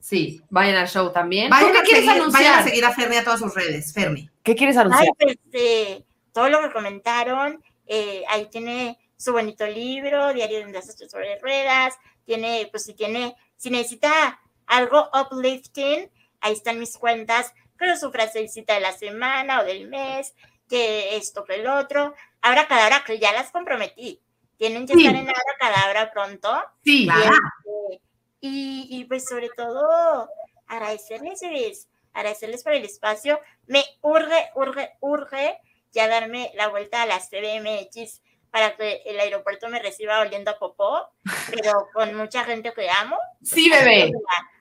Sí, vayan al show también. Vayan, ¿Tú qué a quieres seguir, anunciar? vayan a seguir a Fernie a todas sus redes, Fernie. ¿Qué quieres Ay, anunciar? pues eh, todo lo que comentaron, eh, ahí tiene su bonito libro, Diario de un desastre sobre ruedas, tiene, pues si tiene, si necesita algo uplifting, ahí están mis cuentas, creo su frasecita de la semana o del mes, que esto, que el otro. Ahora Cadabra, que ya las comprometí, tienen que Sí. estar en Ahora Cadabra pronto. Sí, Y, este, y, y, pues sobre todo agradecerles, bebés, agradecerles por el espacio. Me urge, urge, urge ya darme la vuelta a la CDMX para que el aeropuerto me reciba oliendo a popó, pero con mucha gente que amo. Sí, bebé.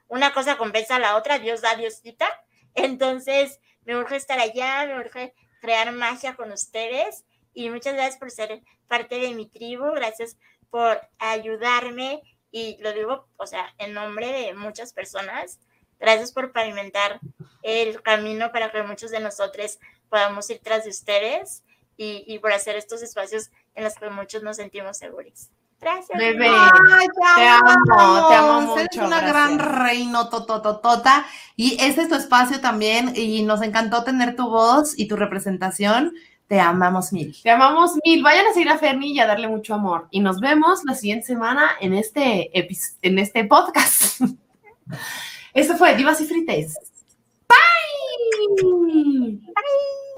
Una cosa compensa a la otra, Dios da, Dios quita. Entonces, me urge estar allá, me urge crear magia con ustedes y muchas gracias por ser parte de mi tribu, gracias por ayudarme y lo digo, o sea, en nombre de muchas personas, gracias por pavimentar el camino para que muchos de nosotros podamos ir tras de ustedes y, y por hacer estos espacios en los que muchos nos sentimos seguros. Gracias. Bebé, Ay, te, amo, te amo, te amo mucho. Eres una gracias. gran reino totototota y este es tu espacio también y nos encantó tener tu voz y tu representación. Te amamos mil. Te amamos mil. Vayan a seguir a Ferni y a darle mucho amor. Y nos vemos la siguiente semana en este, en este podcast. Esto fue Divas y Frites. Bye. Bye.